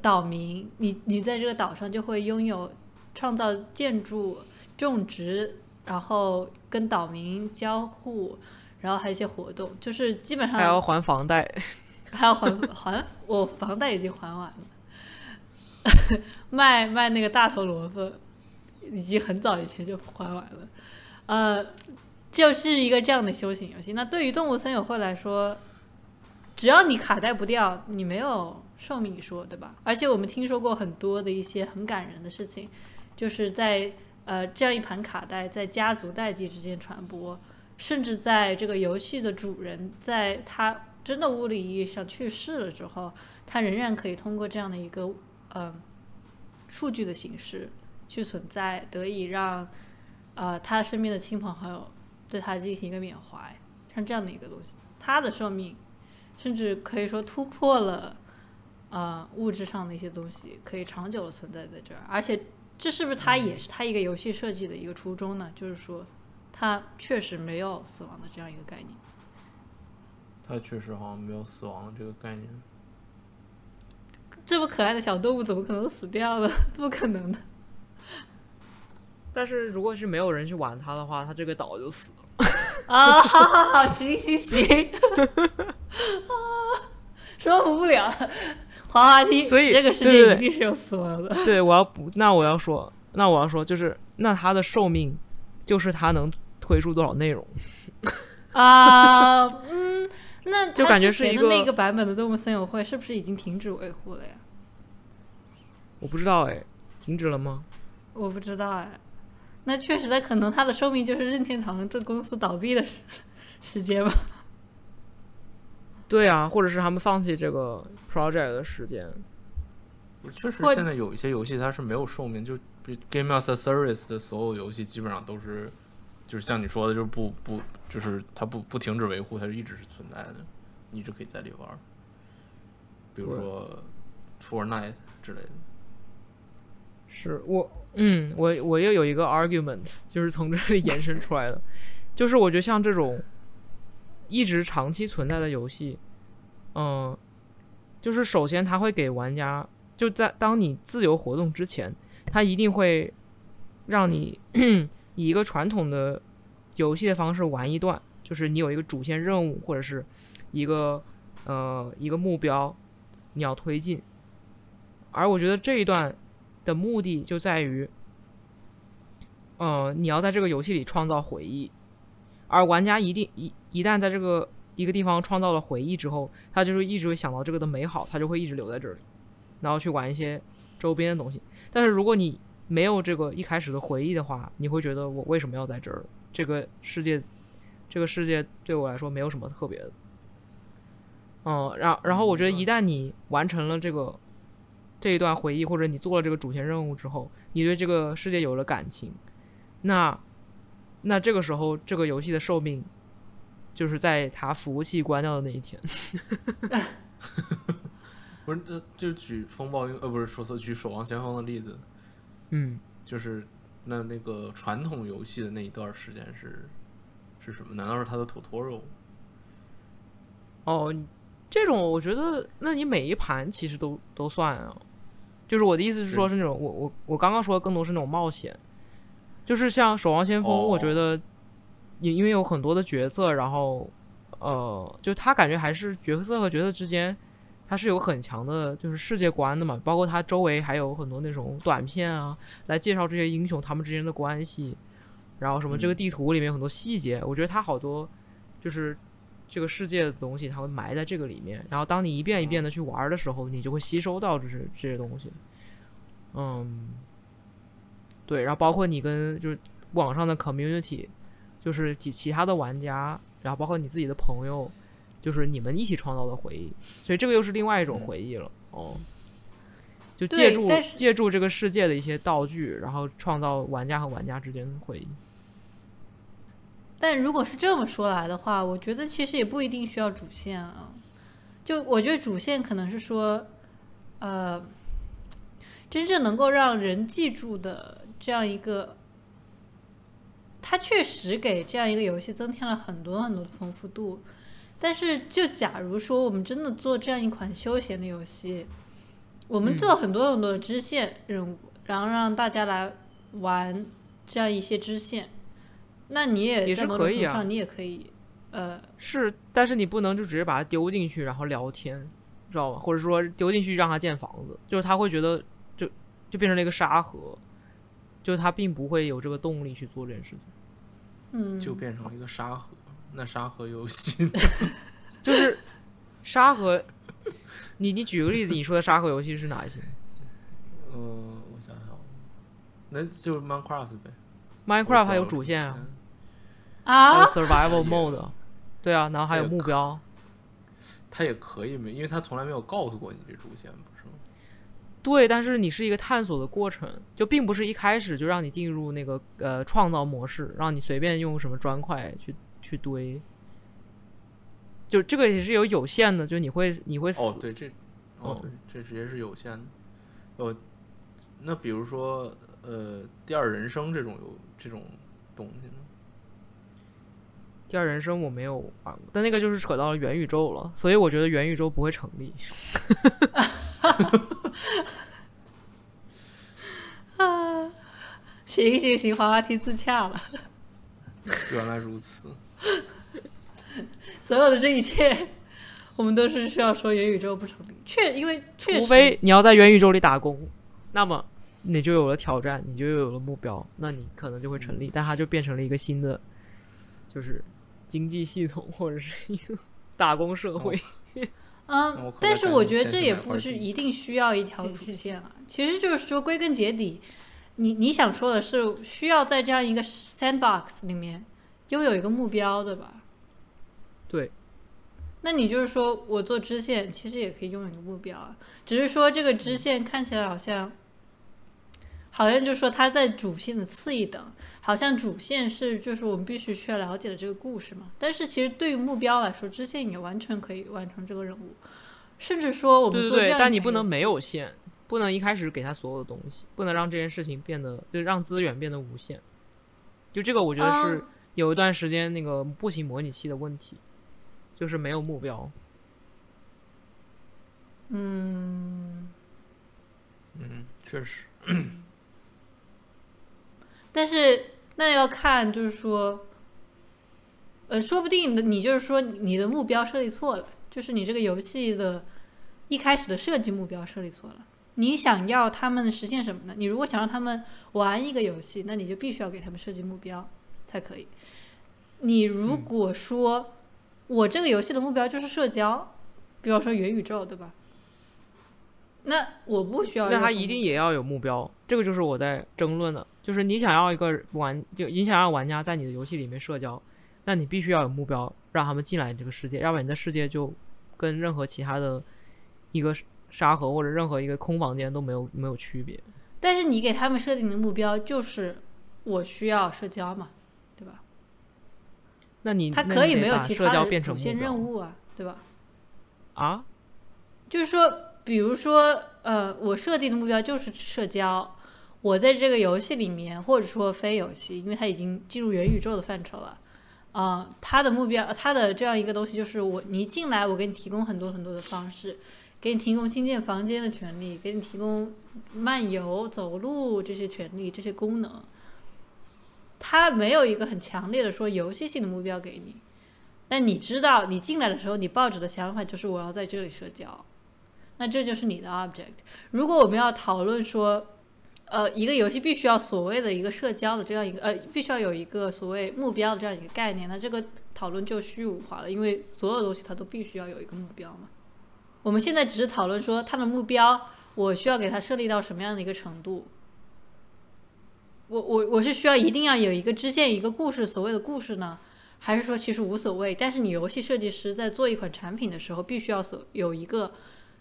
Speaker 1: 岛民，你你在这个岛上就会拥有创造建筑、种植，然后跟岛民交互，然后还有一些活动，就是基本上
Speaker 2: 还要还房贷，
Speaker 1: 还要还还我房贷已经还完了，卖卖那个大头萝卜已经很早以前就还完了，呃。就是一个这样的修行游戏。那对于动物森友会来说，只要你卡带不掉，你没有寿命一说，对吧？而且我们听说过很多的一些很感人的事情，就是在呃这样一盘卡带在家族代际之间传播，甚至在这个游戏的主人在他真的物理意义上去世了之后，他仍然可以通过这样的一个呃数据的形式去存在，得以让呃他身边的亲朋好友。对他进行一个缅怀，像这样的一个东西，他的寿命甚至可以说突破了呃物质上的一些东西，可以长久的存在在这儿。而且这是不是它也是它一个游戏设计的一个初衷呢？就是说，它确实没有死亡的这样一个概念。
Speaker 3: 它确实好像没有死亡的这个概念。
Speaker 1: 这么可爱的小动物怎么可能死掉呢？不可能的。
Speaker 2: 但是如果是没有人去玩它的话，它这个岛就死了。
Speaker 1: 啊，好好好，行行行，啊，说服不了，滑滑梯，
Speaker 2: 所以
Speaker 1: 这个世界一定是有死亡的。
Speaker 2: 对，我要补，那我要说，那我要说，就是那它的寿命，就是它能推出多少内容。
Speaker 1: 啊，嗯，那
Speaker 2: 就感觉是
Speaker 1: 那个版本的动物森友会是不是已经停止维护了呀？
Speaker 2: 我不知道哎，停止了吗？
Speaker 1: 我不知道哎。那确实，的可能它的寿命就是任天堂这公司倒闭的时时间吧。
Speaker 2: 对啊，或者是他们放弃这个 project 的时间。
Speaker 3: 确实现在有一些游戏它是没有寿命，就比 Game as a Service 的所有游戏基本上都是，就是像你说的，就是不不就是它不不停止维护，它是一直是存在的，你一直可以在里玩。比如说 Fortnite 之类的。
Speaker 2: 是我，嗯，我我又有一个 argument，就是从这里延伸出来的，就是我觉得像这种一直长期存在的游戏，嗯、就是首先它会给玩家，就在当你自由活动之前，它一定会让你以一个传统的游戏的方式玩一段，就是你有一个主线任务或者是一个呃一个目标，你要推进，而我觉得这一段。的目的就在于，呃，你要在这个游戏里创造回忆，而玩家一定一一旦在这个一个地方创造了回忆之后，他就是一直会想到这个的美好，他就会一直留在这里，然后去玩一些周边的东西。但是如果你没有这个一开始的回忆的话，你会觉得我为什么要在这儿？这个世界，这个世界对我来说没有什么特别的。嗯，然然后我觉得一旦你完成了这个。这一段回忆，或者你做了这个主线任务之后，你对这个世界有了感情，那那这个时候这个游戏的寿命就是在它服务器关掉的那一天。
Speaker 3: 不是，呃，就举风暴，呃，不是说错，举守望先锋的例子，
Speaker 2: 嗯，
Speaker 3: 就是那那个传统游戏的那一段时间是是什么？难道是他的 tutorial？
Speaker 2: 哦，这种我觉得，那你每一盘其实都都算啊。就是我的意思是说，是那种我我我刚刚说的更多是那种冒险，就是像守望先锋，
Speaker 3: 哦
Speaker 2: 我觉得也因为有很多的角色，然后呃，就他感觉还是角色和角色之间，它是有很强的就是世界观的嘛，包括它周围还有很多那种短片啊，来介绍这些英雄他们之间的关系，然后什么这个
Speaker 3: 嗯。
Speaker 2: 地图里面有很多细节，我觉得它好多就是这个世界的东西，它会埋在这个里面，然后当你一遍一遍的去玩的时候，你就会吸收到这些这些东西，嗯，对，然后包括你跟就是网上的 community，就是其其他的玩家，然后包括你自己的朋友，就是你们一起创造的回忆，所以这个又是另外一种
Speaker 3: 嗯
Speaker 2: 回忆了，哦。就借助借助这个世界的一些道具，然后创造玩家和玩家之间的回忆。
Speaker 1: 但如果是这么说来的话，我觉得其实也不一定需要主线啊。就我觉得主线可能是说，呃，真正能够让人记住的这样一个，它确实给这样一个游戏增添了很多很多的丰富度。但是，就假如说我们真的做这样一款休闲的游戏，我们
Speaker 2: 嗯
Speaker 1: 做很多很多的支线任务，然后让大家来玩这样一些支线，那你也
Speaker 2: 也
Speaker 1: 在
Speaker 2: 是可以啊
Speaker 1: 某种程度上，你也可以，呃，
Speaker 2: 是，但是你不能就直接把它丢进去，然后聊天，知道吗？或者说丢进去让他建房子，就是他会觉得就就变成了一个沙盒，就是他并不会有这个动力去做这件事情。
Speaker 1: 嗯，
Speaker 3: 就变成了一个沙盒。那沙盒游戏呢
Speaker 2: 就是沙盒，你你举个例子，你说的沙盒游戏是哪一些
Speaker 3: 呃，我想想，那就是 Minecraft 呗。
Speaker 2: ？Minecraft 还有主线啊，还
Speaker 1: 啊
Speaker 2: 有，survival mode，对啊，然后还有
Speaker 3: 还有
Speaker 2: 目标。
Speaker 3: 它也可以没，因为它从来没有告诉过你这主线，不是吗？
Speaker 2: 对，但是你是一个探索的过程，就并不是一开始就让你进入那个呃创造模式，让你随便用什么砖块去去堆。就这个也是有有限的，就你会你会死。
Speaker 3: 哦，对，这，哦
Speaker 2: 哦，
Speaker 3: 对，这直接是有限的。哦，那比如说，呃，第二人生这种有这种东西呢？
Speaker 2: 第二人生我没有玩过，但那个就是扯到了元宇宙了，所以我觉得元宇宙不会成立。
Speaker 1: 啊行行行，滑滑梯自洽了，
Speaker 3: 原来如此。
Speaker 1: 所有的这一切，我们都是需要说元宇宙不成立，确因为确
Speaker 2: 除
Speaker 1: 实，
Speaker 2: 非你要在元宇宙里打工，那么你就有了挑战，你就有了目标，那你可能就会成立，但它就变成了一个新的，就是经济系统或者是一个打工社会。
Speaker 1: 嗯但是我觉得这也不是一定需要一条主线啊。其实就是说，归根结底，你你想说的是需要在这样一个 sandbox 里面拥有一个目标，对吧？
Speaker 2: 对，
Speaker 1: 那你就是说我做支线，其实也可以拥有一个目标啊，只是说这个支线看起来好像，好像就是说它在主线的次一等，好像主线是就是我们必须需要了解的这个故事嘛。但是其实对于目标来说，支线也完全可以完成这个任务，甚至说我们
Speaker 2: 对对对，
Speaker 1: 做
Speaker 2: 但你不能没有线，不能一开始给他所有的东西，不能让这件事情变得就让资源变得无限。就这个，我觉得是
Speaker 1: 啊
Speaker 2: 有一段时间那个步行模拟器的问题，就是没有目标。
Speaker 1: 嗯，
Speaker 3: 嗯，确实，
Speaker 1: 但是那要看，就是说，呃，说不定的你就是说你的目标设立错了，就是你这个游戏的一开始的设计目标设立错了。你想要他们实现什么呢？你如果想让他们玩一个游戏，那你就必须要给他们设计目标才可以。你如果说、我这个游戏的目标就是社交，比方说元宇宙，对吧？那我不需要
Speaker 2: 那他一定也要有目标，这个就是我在争论的，就是你想要一个玩，就你想要玩家在你的游戏里面社交，那你必须要有目标，让他们进来这个世界，要不然你的世界就跟任何其他的一个沙盒或者任何一个空房间都没有没有区别。
Speaker 1: 但是你给他们设定的目标就是我需要社交嘛？
Speaker 2: 那你
Speaker 1: 它
Speaker 2: 那你得
Speaker 1: 可以没有其他的主线任务啊，对吧？
Speaker 2: 啊？
Speaker 1: 就是说，比如说，呃，我设定的目标就是社交，我在这个游戏里面，或者说非游戏，因为它已经进入元宇宙的范畴了，啊、它的目标，它的这样一个东西就是我，你一进来，我给你提供很多很多的方式，给你提供新建房间的权利，给你提供漫游、走路这些权利、这些功能。它没有一个很强烈的说游戏性的目标给你，但你知道，你进来的时候，你抱着的想法就是我要在这里社交，那这就是你的 object。如果我们要讨论说，呃，一个游戏必须要所谓的一个社交的这样一个，呃，必须要有一个所谓目标的这样一个概念，那这个讨论就虚无化了，因为所有东西它都必须要有一个目标嘛。我们现在只是讨论说它的目标，我需要给它设立到什么样的一个程度。我我我是需要一定要有一个支线一个故事，所谓的故事呢，还是说其实无所谓？但是你游戏设计师在做一款产品的时候，必须要所有一个，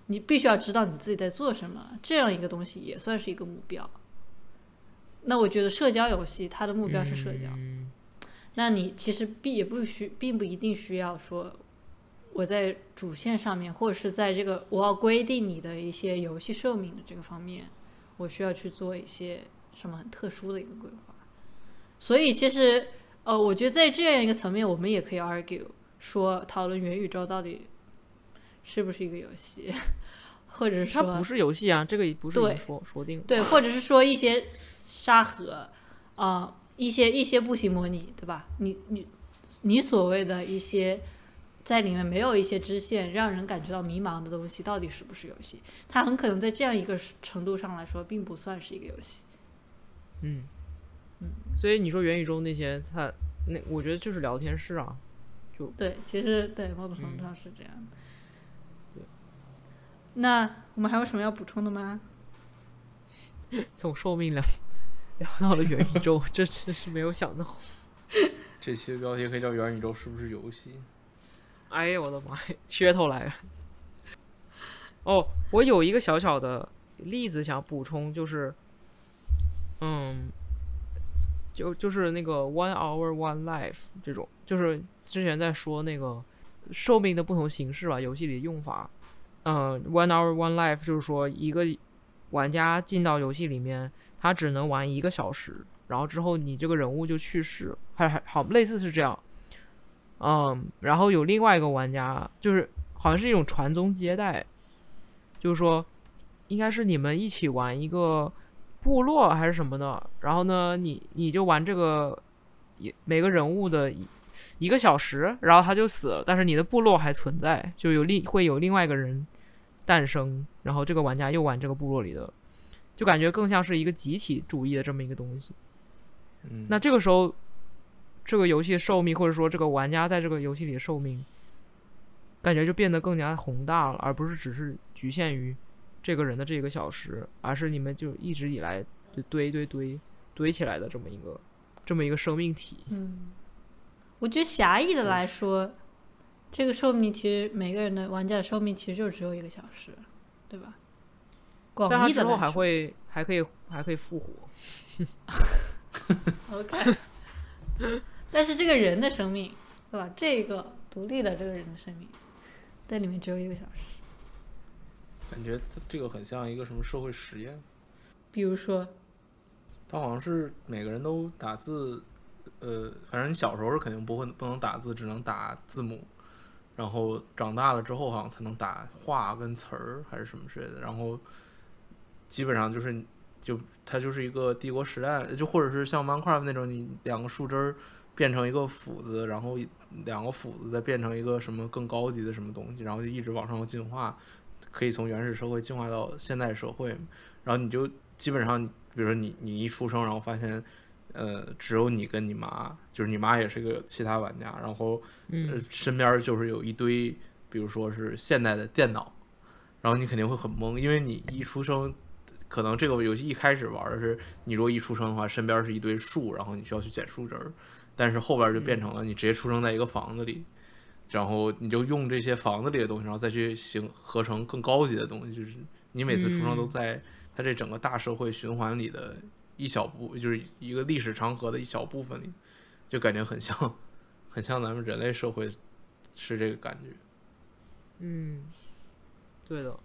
Speaker 1: 你必须要知道你自己在做什么，这样一个东西也算是一个目标。那我觉得社交游戏它的目标是社交，
Speaker 2: 嗯
Speaker 1: 那你其实并也不需，并不一定需要说我在主线上面，或者是在这个我要规定你的一些游戏寿命的这个方面，我需要去做一些什么很特殊的一个规划。所以其实呃，我觉得在这样一个层面，我们也可以 argue 说讨论元宇宙到底是不是一个游戏，或者是说
Speaker 2: 它不是游戏啊，这个也不是说说定了。
Speaker 1: 对，或者是说一些沙盒，啊、一些一些步行模拟，对吧？你你你所谓的一些在里面没有一些支线，让人感觉到迷茫的东西，到底是不是游戏？它很可能在这样一个程度上来说，并不算是一个游戏。
Speaker 2: 嗯，所以你说元宇宙那些，他那我觉得就是聊天室啊，就
Speaker 1: 对，其实对某种程
Speaker 2: 嗯
Speaker 1: 度上是这样的。那我们还有什么要补充的吗？
Speaker 2: 从寿命聊聊到了元宇宙，这真是没有想到。
Speaker 3: 这期的标题可以叫“元宇宙是不是游戏
Speaker 2: 哎呀，我的妈呀，噱头来了！哦，我有一个小小的例子想补充，就是，嗯，就就是那个 one hour one life 这种，就是之前在说那个寿命的不同形式吧，游戏里的用法。嗯，one hour one life 就是说一个玩家进到游戏里面，他只能玩一个小时，然后之后你这个人物就去世，还还好类似是这样。嗯，然后有另外一个玩家，就是好像是一种传宗接代，就是说，应该是你们一起玩一个部落还是什么的，然后呢，你你就玩这个一每个人物的一一个小时，然后他就死了，但是你的部落还存在，就有另会有另外一个人诞生，然后这个玩家又玩这个部落里的，就感觉更像是一个集体主义的这么一个东西。？”
Speaker 3: 嗯，
Speaker 2: 那这个时候，这个游戏寿命，或者说这个玩家在这个游戏里的寿命，感觉就变得更加宏大了，而不是只是局限于这个人的这一个小时，而是你们就一直以来就堆堆堆堆起来的这么一个这么一个生命体。
Speaker 1: 嗯，我觉得狭义的来说，这个寿命其实每个人的玩家的寿命其实就只有一个小时，对吧？广义的
Speaker 2: 还会还可以还可以复活。
Speaker 1: OK，但是这个人的生命，对吧？这个独立的这个人的生命，在里面只有一个小时。
Speaker 3: 感觉这这个很像一个什么社会实验。
Speaker 1: 比如说，
Speaker 3: 他好像是每个人都打字，呃，反正你小时候是肯定不会不能打字，只能打字母，然后长大了之后好像才能打话跟词儿还是什么之类的，然后基本上就是就它就是一个帝国时代，就或者是像 Minecraft 那种，你两个树枝儿变成一个斧子，然后两个斧子再变成一个什么更高级的什么东西，然后就一直往上进化，可以从原始社会进化到现代社会，然后你就基本上，比如说你你一出生，然后发现，呃，只有你跟你妈，就是你妈也是个其他玩家，然后呃
Speaker 2: 嗯，
Speaker 3: 身边就是有一堆，比如说是现代的电脑，然后你肯定会很懵，因为你一出生，可能这个游戏一开始玩的是你如果一出生的话，身边是一堆树，然后你需要去捡树枝儿，但是后边儿就变成了你直接出生在一个房子里。然后你就用这些房子里的东西，然后再去形合成更高级的东西，就是你每次出生都
Speaker 2: 嗯
Speaker 3: 在它这整个大社会循环里的一小部，就是一个历史长河的一小部分里，就感觉很像，很像咱们人类社会是这个感觉。
Speaker 2: 嗯，对的，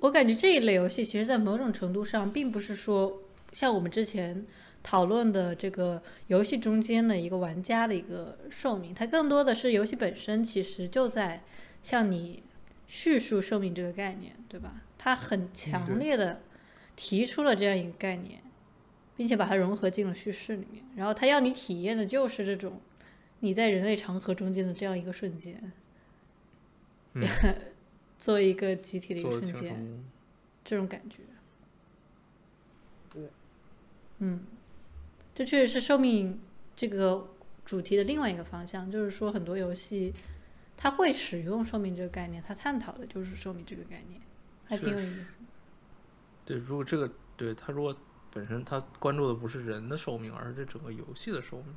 Speaker 1: 我感觉这一类游戏，其实，在某种程度上，并不是说像我们之前讨论的这个游戏中间的一个玩家的一个寿命，它更多的是游戏本身其实就在向你叙述寿命这个概念，对吧？它很强烈的提出了这样一个概念，并且把它融合进了叙事里面，然后它要你体验的就是这种你在人类长河中间的这样一个瞬间，
Speaker 3: 嗯
Speaker 1: 作为一个集体的一个瞬间。这种感觉。
Speaker 2: 对，
Speaker 1: 嗯，这确实是寿命这个主题的另外一个方向，就是说很多游戏它会使用寿命这个概念，它探讨的就是寿命这个概念，还挺有意思的。
Speaker 3: 对，如果这个对他如果本身他关注的不是人的寿命，而是这整个游戏的寿命。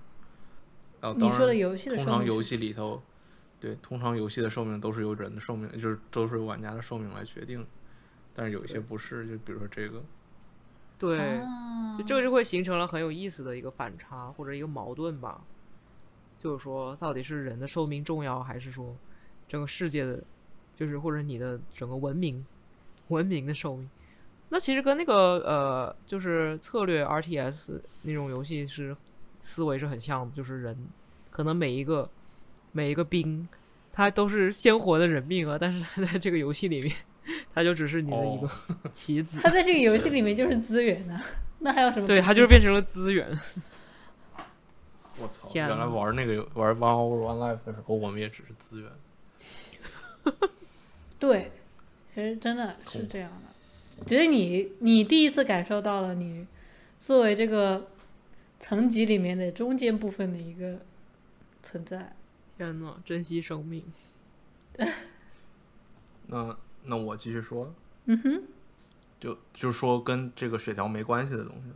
Speaker 3: 啊，
Speaker 1: 你说的游戏的
Speaker 3: 通常游戏里头，对，通常游戏的寿命都是由人的寿命，就是都是由玩家的寿命来决定。但是有一些不是，就比如说这个，
Speaker 2: 对，
Speaker 1: 啊
Speaker 2: 就这个就会形成了很有意思的一个反差或者一个矛盾吧。就是说，到底是人的寿命重要，还是说整个世界的，就是或者你的整个文明文明的寿命？那其实跟那个呃，就是策略 RTS 那种游戏是思维是很像的，就是人可能每一个每一个兵，他都是鲜活的人命啊，但是在这个游戏里面，他就只是你的一个 棋子。
Speaker 1: 它在这个游戏里面 就是资源呢、那还有什么？
Speaker 2: 对，它就是变成了资源。
Speaker 3: 我操，原来玩那个游玩 One Hour One Life 的时候，我们也只是资源。
Speaker 1: 对，其实真的是这样的，只是你你第一次感受到了你作为这个层级里面的中间部分的一个存在。
Speaker 2: 天呐，珍惜生命。
Speaker 3: 那那我继续说，
Speaker 1: 嗯哼，
Speaker 3: 就就说跟这个血条没关系的东西。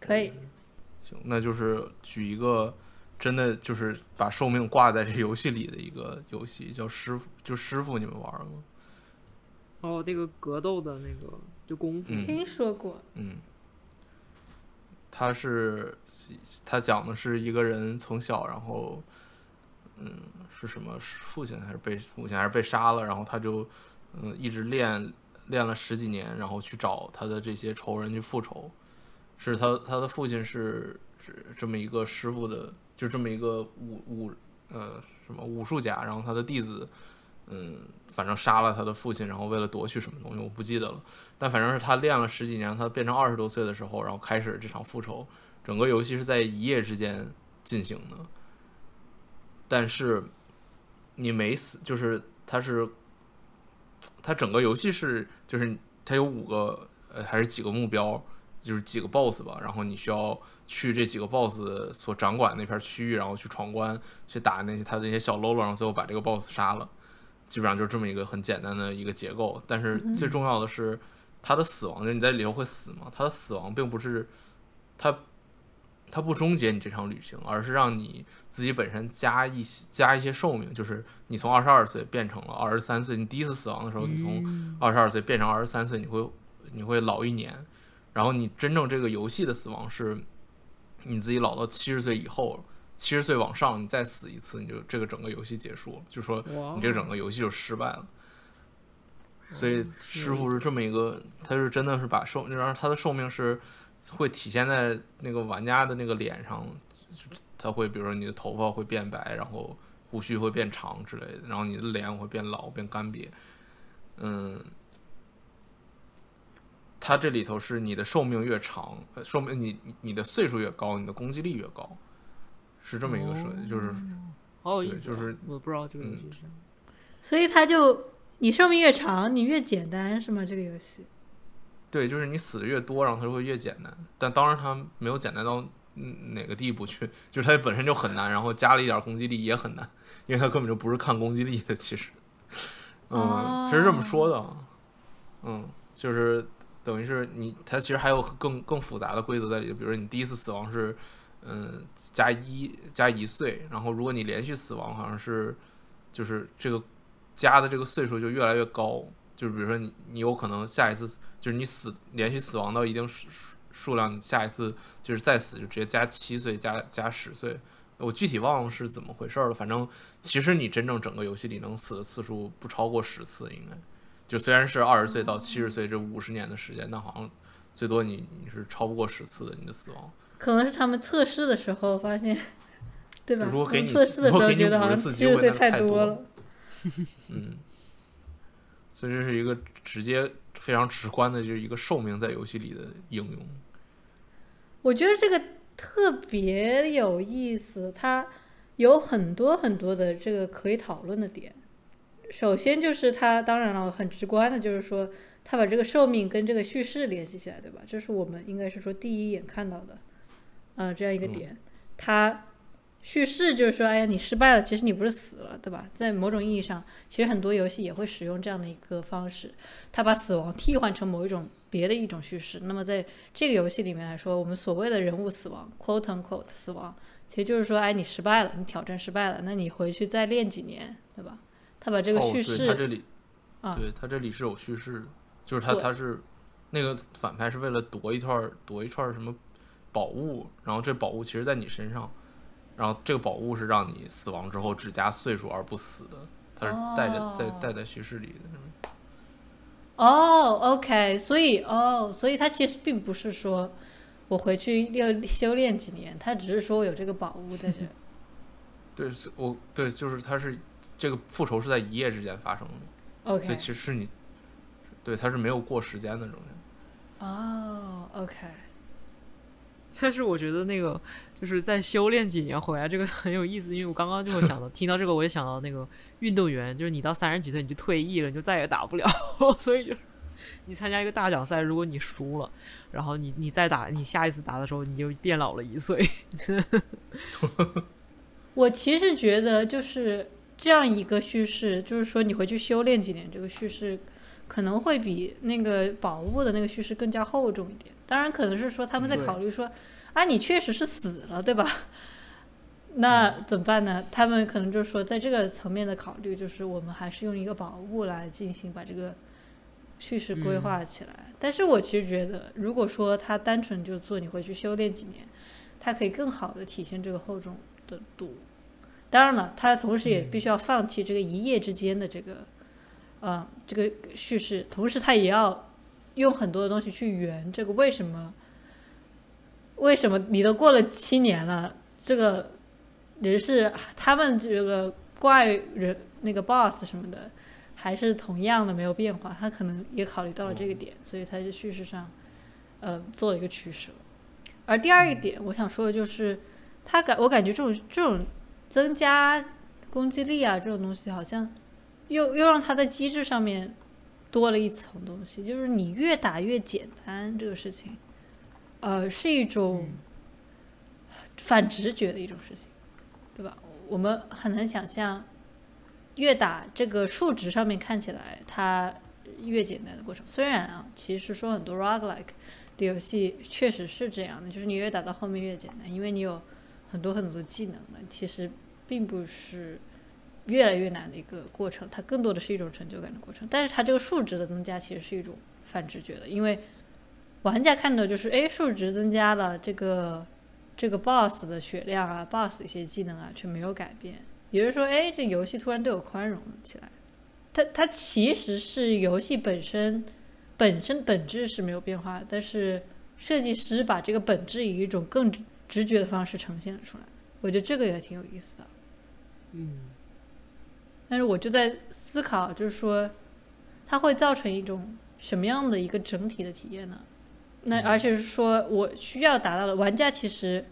Speaker 1: 可以。
Speaker 3: 行，那就是举一个真的就是把寿命挂在这游戏里的一个游戏，叫师傅，就师傅，你们玩吗？
Speaker 2: 哦，那个格斗的那个就功夫，
Speaker 3: 嗯
Speaker 1: 听说过，
Speaker 3: 嗯，他是他讲的是一个人从小，然后嗯是什么父亲还是被母亲还是被杀了，然后他就嗯一直练练了十几年，然后去找他的这些仇人去复仇。是他他的父亲是是这么一个师傅的，就这么一个武武呃什么武术家，然后他的弟子。嗯，反正杀了他的父亲，然后为了夺取什么东西，我不记得了。但反正是他练了十几年，他变成二十多岁的时候，然后开始这场复仇。整个游戏是在一夜之间进行的，但是你没死，就是他是他整个游戏是就是它有五个呃还是几个目标，就是几个 BOSS 吧，然后你需要去这几个 BOSS 所掌管那片区域，然后去闯关，去打那些它的那些小喽啰，然后最后把这个 BOSS 杀了。基本上就是这么一个很简单的一个结构，但是最重要的是它的死亡，就是你在里头会死嘛？它的死亡并不是他它不终结你这场旅行，而是让你自己本身加一些加一些寿命，就是你从二十二岁变成了二十三岁，你第一次死亡的时候，你从二十二岁变成二十三岁，你会你会老一年，然后你真正这个游戏的死亡是，你自己老到七十岁以后，七十岁往上你再死一次，你就这个整个游戏结束了，就说你这个整个游戏就失败了。所以师傅是这么一个，他是真的是把寿，然后他的寿命是会体现在那个玩家的那个脸上，他会比如说你的头发会变白，然后胡须会变长之类的，然后你的脸会变老变干瘪，嗯，它这里头是你的寿命越长，呃寿命你你你的岁数越高，你的攻击力越高，是这么一个设计，就是
Speaker 2: 好有意思啊，
Speaker 3: 对就是
Speaker 2: 我不知道这个游
Speaker 3: 嗯
Speaker 2: 戏是。
Speaker 1: 所以他就你寿命越长，你越简单是吗？这个游戏
Speaker 3: 对，就是你死的越多，然后它就会越简单。但当然它没有简单到哪个地步去，就是它本身就很难，然后加了一点攻击力也很难，因为它根本就不是看攻击力的，其实，嗯，是这么说的，嗯，就是等于是你，它其实还有更更复杂的规则在里，比如说你第一次死亡是嗯加一加一岁，然后如果你连续死亡，好像是就是这个加的这个岁数就越来越高。就是比如说你，你有可能下一次就是你死连续死亡到一定数数数量，你下一次就是再死就直接加七岁加加十岁。我具体忘了是怎么回事了，反正其实你真正整个游戏里能死的次数不超过十次，应该就虽然是二十岁到七十岁这五十年的时间，但好像最多你你是超不过十次的你的死亡。
Speaker 1: 可能是他们测试的时候发现，对吧？
Speaker 3: 如果给你
Speaker 1: 测试的时候觉得好像
Speaker 3: 50次
Speaker 1: 七十岁太
Speaker 3: 多了
Speaker 1: 了。
Speaker 3: 嗯，所以这是一个直接非常直观的，就是一个寿命在游戏里的应用。
Speaker 1: 我觉得这个特别有意思，它有很多很多的这个可以讨论的点。首先就是它，当然了，很直观的就是说，它把这个寿命跟这个叙事联系起来，对吧？这是我们应该是说第一眼看到的，呃，这样一个点。它叙事就是说，哎呀，你失败了，其实你不是死了，对吧？在某种意义上，其实很多游戏也会使用这样的一个方式，它把死亡替换成某一种别的一种叙事。那么在这个游戏里面来说，我们所谓的人物死亡 （quote unquote） 死亡，其实就是说，哎，你失败了，你挑战失败了，那你回去再练几年，对吧？他把这个
Speaker 3: 哦，
Speaker 1: 叙事，
Speaker 3: 这里，
Speaker 1: 啊
Speaker 3: 对，他这里是有叙事的，就是
Speaker 1: 他
Speaker 3: 他是那个反派是为了夺一串儿夺一串儿什么宝物，然后这宝物其实在你身上，然后这个宝物是让你死亡之后只加岁数而不死的，它是带着在
Speaker 1: 哦
Speaker 3: 带在叙事里的。
Speaker 1: 哦，OK，所以哦，所以它其实并不是说我回去要修炼几年，它只是说我有这个宝物在这儿。
Speaker 3: 对，我对，就是它是这个复仇是在一夜之间发生的，所
Speaker 1: OK，
Speaker 3: 以其实是你，对，它是没有过时间的中间。
Speaker 1: 哦，OK，
Speaker 2: 但是我觉得那个就是在修炼几年回来，这个很有意思，因为我刚刚就会想到，听到这个我也想到那个运动员，就是你到三十几岁你就退役了，你就再也打不了，所以就是你参加一个大奖赛，如果你输了，然后你你再打，你下一次打的时候你就变老了一岁。
Speaker 1: 我其实觉得就是这样一个叙事，就是说你回去修炼几年，这个叙事可能会比那个宝物的那个叙事更加厚重一点。当然，可能是说他们在考虑说，啊，你确实是死了，对吧？那怎么办呢？他们可能就是说，在这个层面的考虑，就是我们还是用一个宝物来进行把这个叙事规划起来。但是我其实觉得，如果说他单纯就做你回去修炼几年，它可以更好的体现这个厚重的度。当然了，他同时也必须要放弃这个一夜之间的这个，呃，这个叙事，同时他也要用很多的东西去圆这个为什么，为什么？你都过了七年了，这个人是他们这个怪人那个 boss 什么的，还是同样的没有变化，他可能也考虑到了这个点，所以他在叙事上，呃，做了一个取舍。而第二一点，我想说的就是，他感我感觉这种这种增加攻击力啊这种东西，好像又又让他在机制上面多了一层东西，就是你越打越简单这个事情，呃，是一种反直觉的一种事情，对吧？我们很难想象，越打这个数值上面看起来它越简单的过程。虽然啊，其实说很多 roguelike 的游戏确实是这样的，就是你越打到后面越简单，因为你有很多很多的技能了，其实并不是越来越难的一个过程，它更多的是一种成就感的过程。但是它这个数值的增加其实是一种反直觉的，因为玩家看到就是哎数值增加了，这个这个 boss 的血量啊，boss 的一些技能啊却没有改变，也就是说哎这游戏突然对我宽容了起来。它它其实是游戏本身。本身本质是没有变化，但是设计师把这个本质以一种更直觉的方式呈现了出来，我觉得这个也挺有意思的。
Speaker 2: 嗯，
Speaker 1: 但是我就在思考，就是说它会造成一种什么样的一个整体的体验呢？那而且是说我需要达到的玩家其实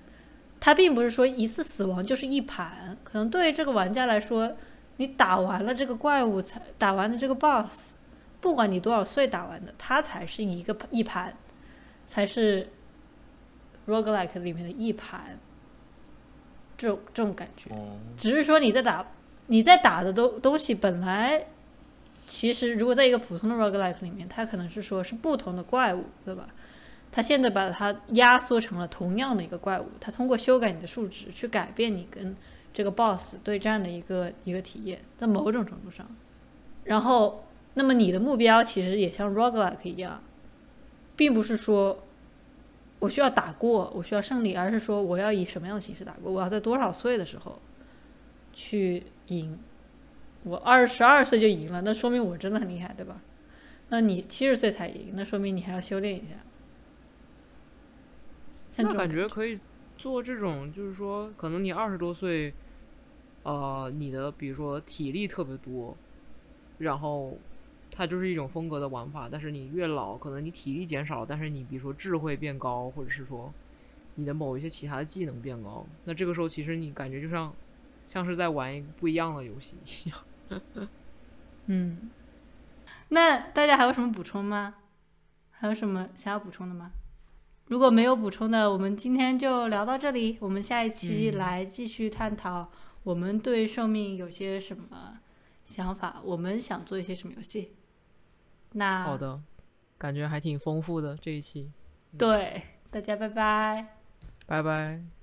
Speaker 1: 他并不是说一次死亡就是一盘，可能对于这个玩家来说，你打完了这个怪物才打完了这个 BOSS。不管你多少岁打完的，它才是一个一盘，才是 roguelike 里面的一盘。这种这种感觉，只是说你在打你在打的东东西本来，其实如果在一个普通的 roguelike 里面，它可能是说是不同的怪物，对吧？它现在把它压缩成了同样的一个怪物，它通过修改你的数值去改变你跟这个 boss 对战的一个一个体验，在某种程度上，然后。那么你的目标其实也像 roguelike 一样，并不是说我需要打过，我需要胜利，而是说我要以什么样的形式打过？我要在多少岁的时候去赢？我二十二岁就赢了，那说明我真的很厉害，对吧？那你七十岁才赢，那说明你还要修炼一下。
Speaker 2: 那感觉可以做这种，就是说，可能你二十多岁，呃，你的比如说体力特别多，然后。它就是一种风格的玩法，但是你越老，可能你体力减少，但是你比如说智慧变高，或者是说你的某一些其他的技能变高，那这个时候其实你感觉就像像是在玩一个不一样的游戏一样。
Speaker 1: 嗯，那大家还有什么补充吗？还有什么想要补充的吗？如果没有补充的，我们今天就聊到这里。我们下一期来继续探讨我们对寿命有些什么想法，我们想做一些什么游戏。那
Speaker 2: 好的，感觉还挺丰富的这一期。
Speaker 1: 对，大家拜拜，
Speaker 2: 拜拜。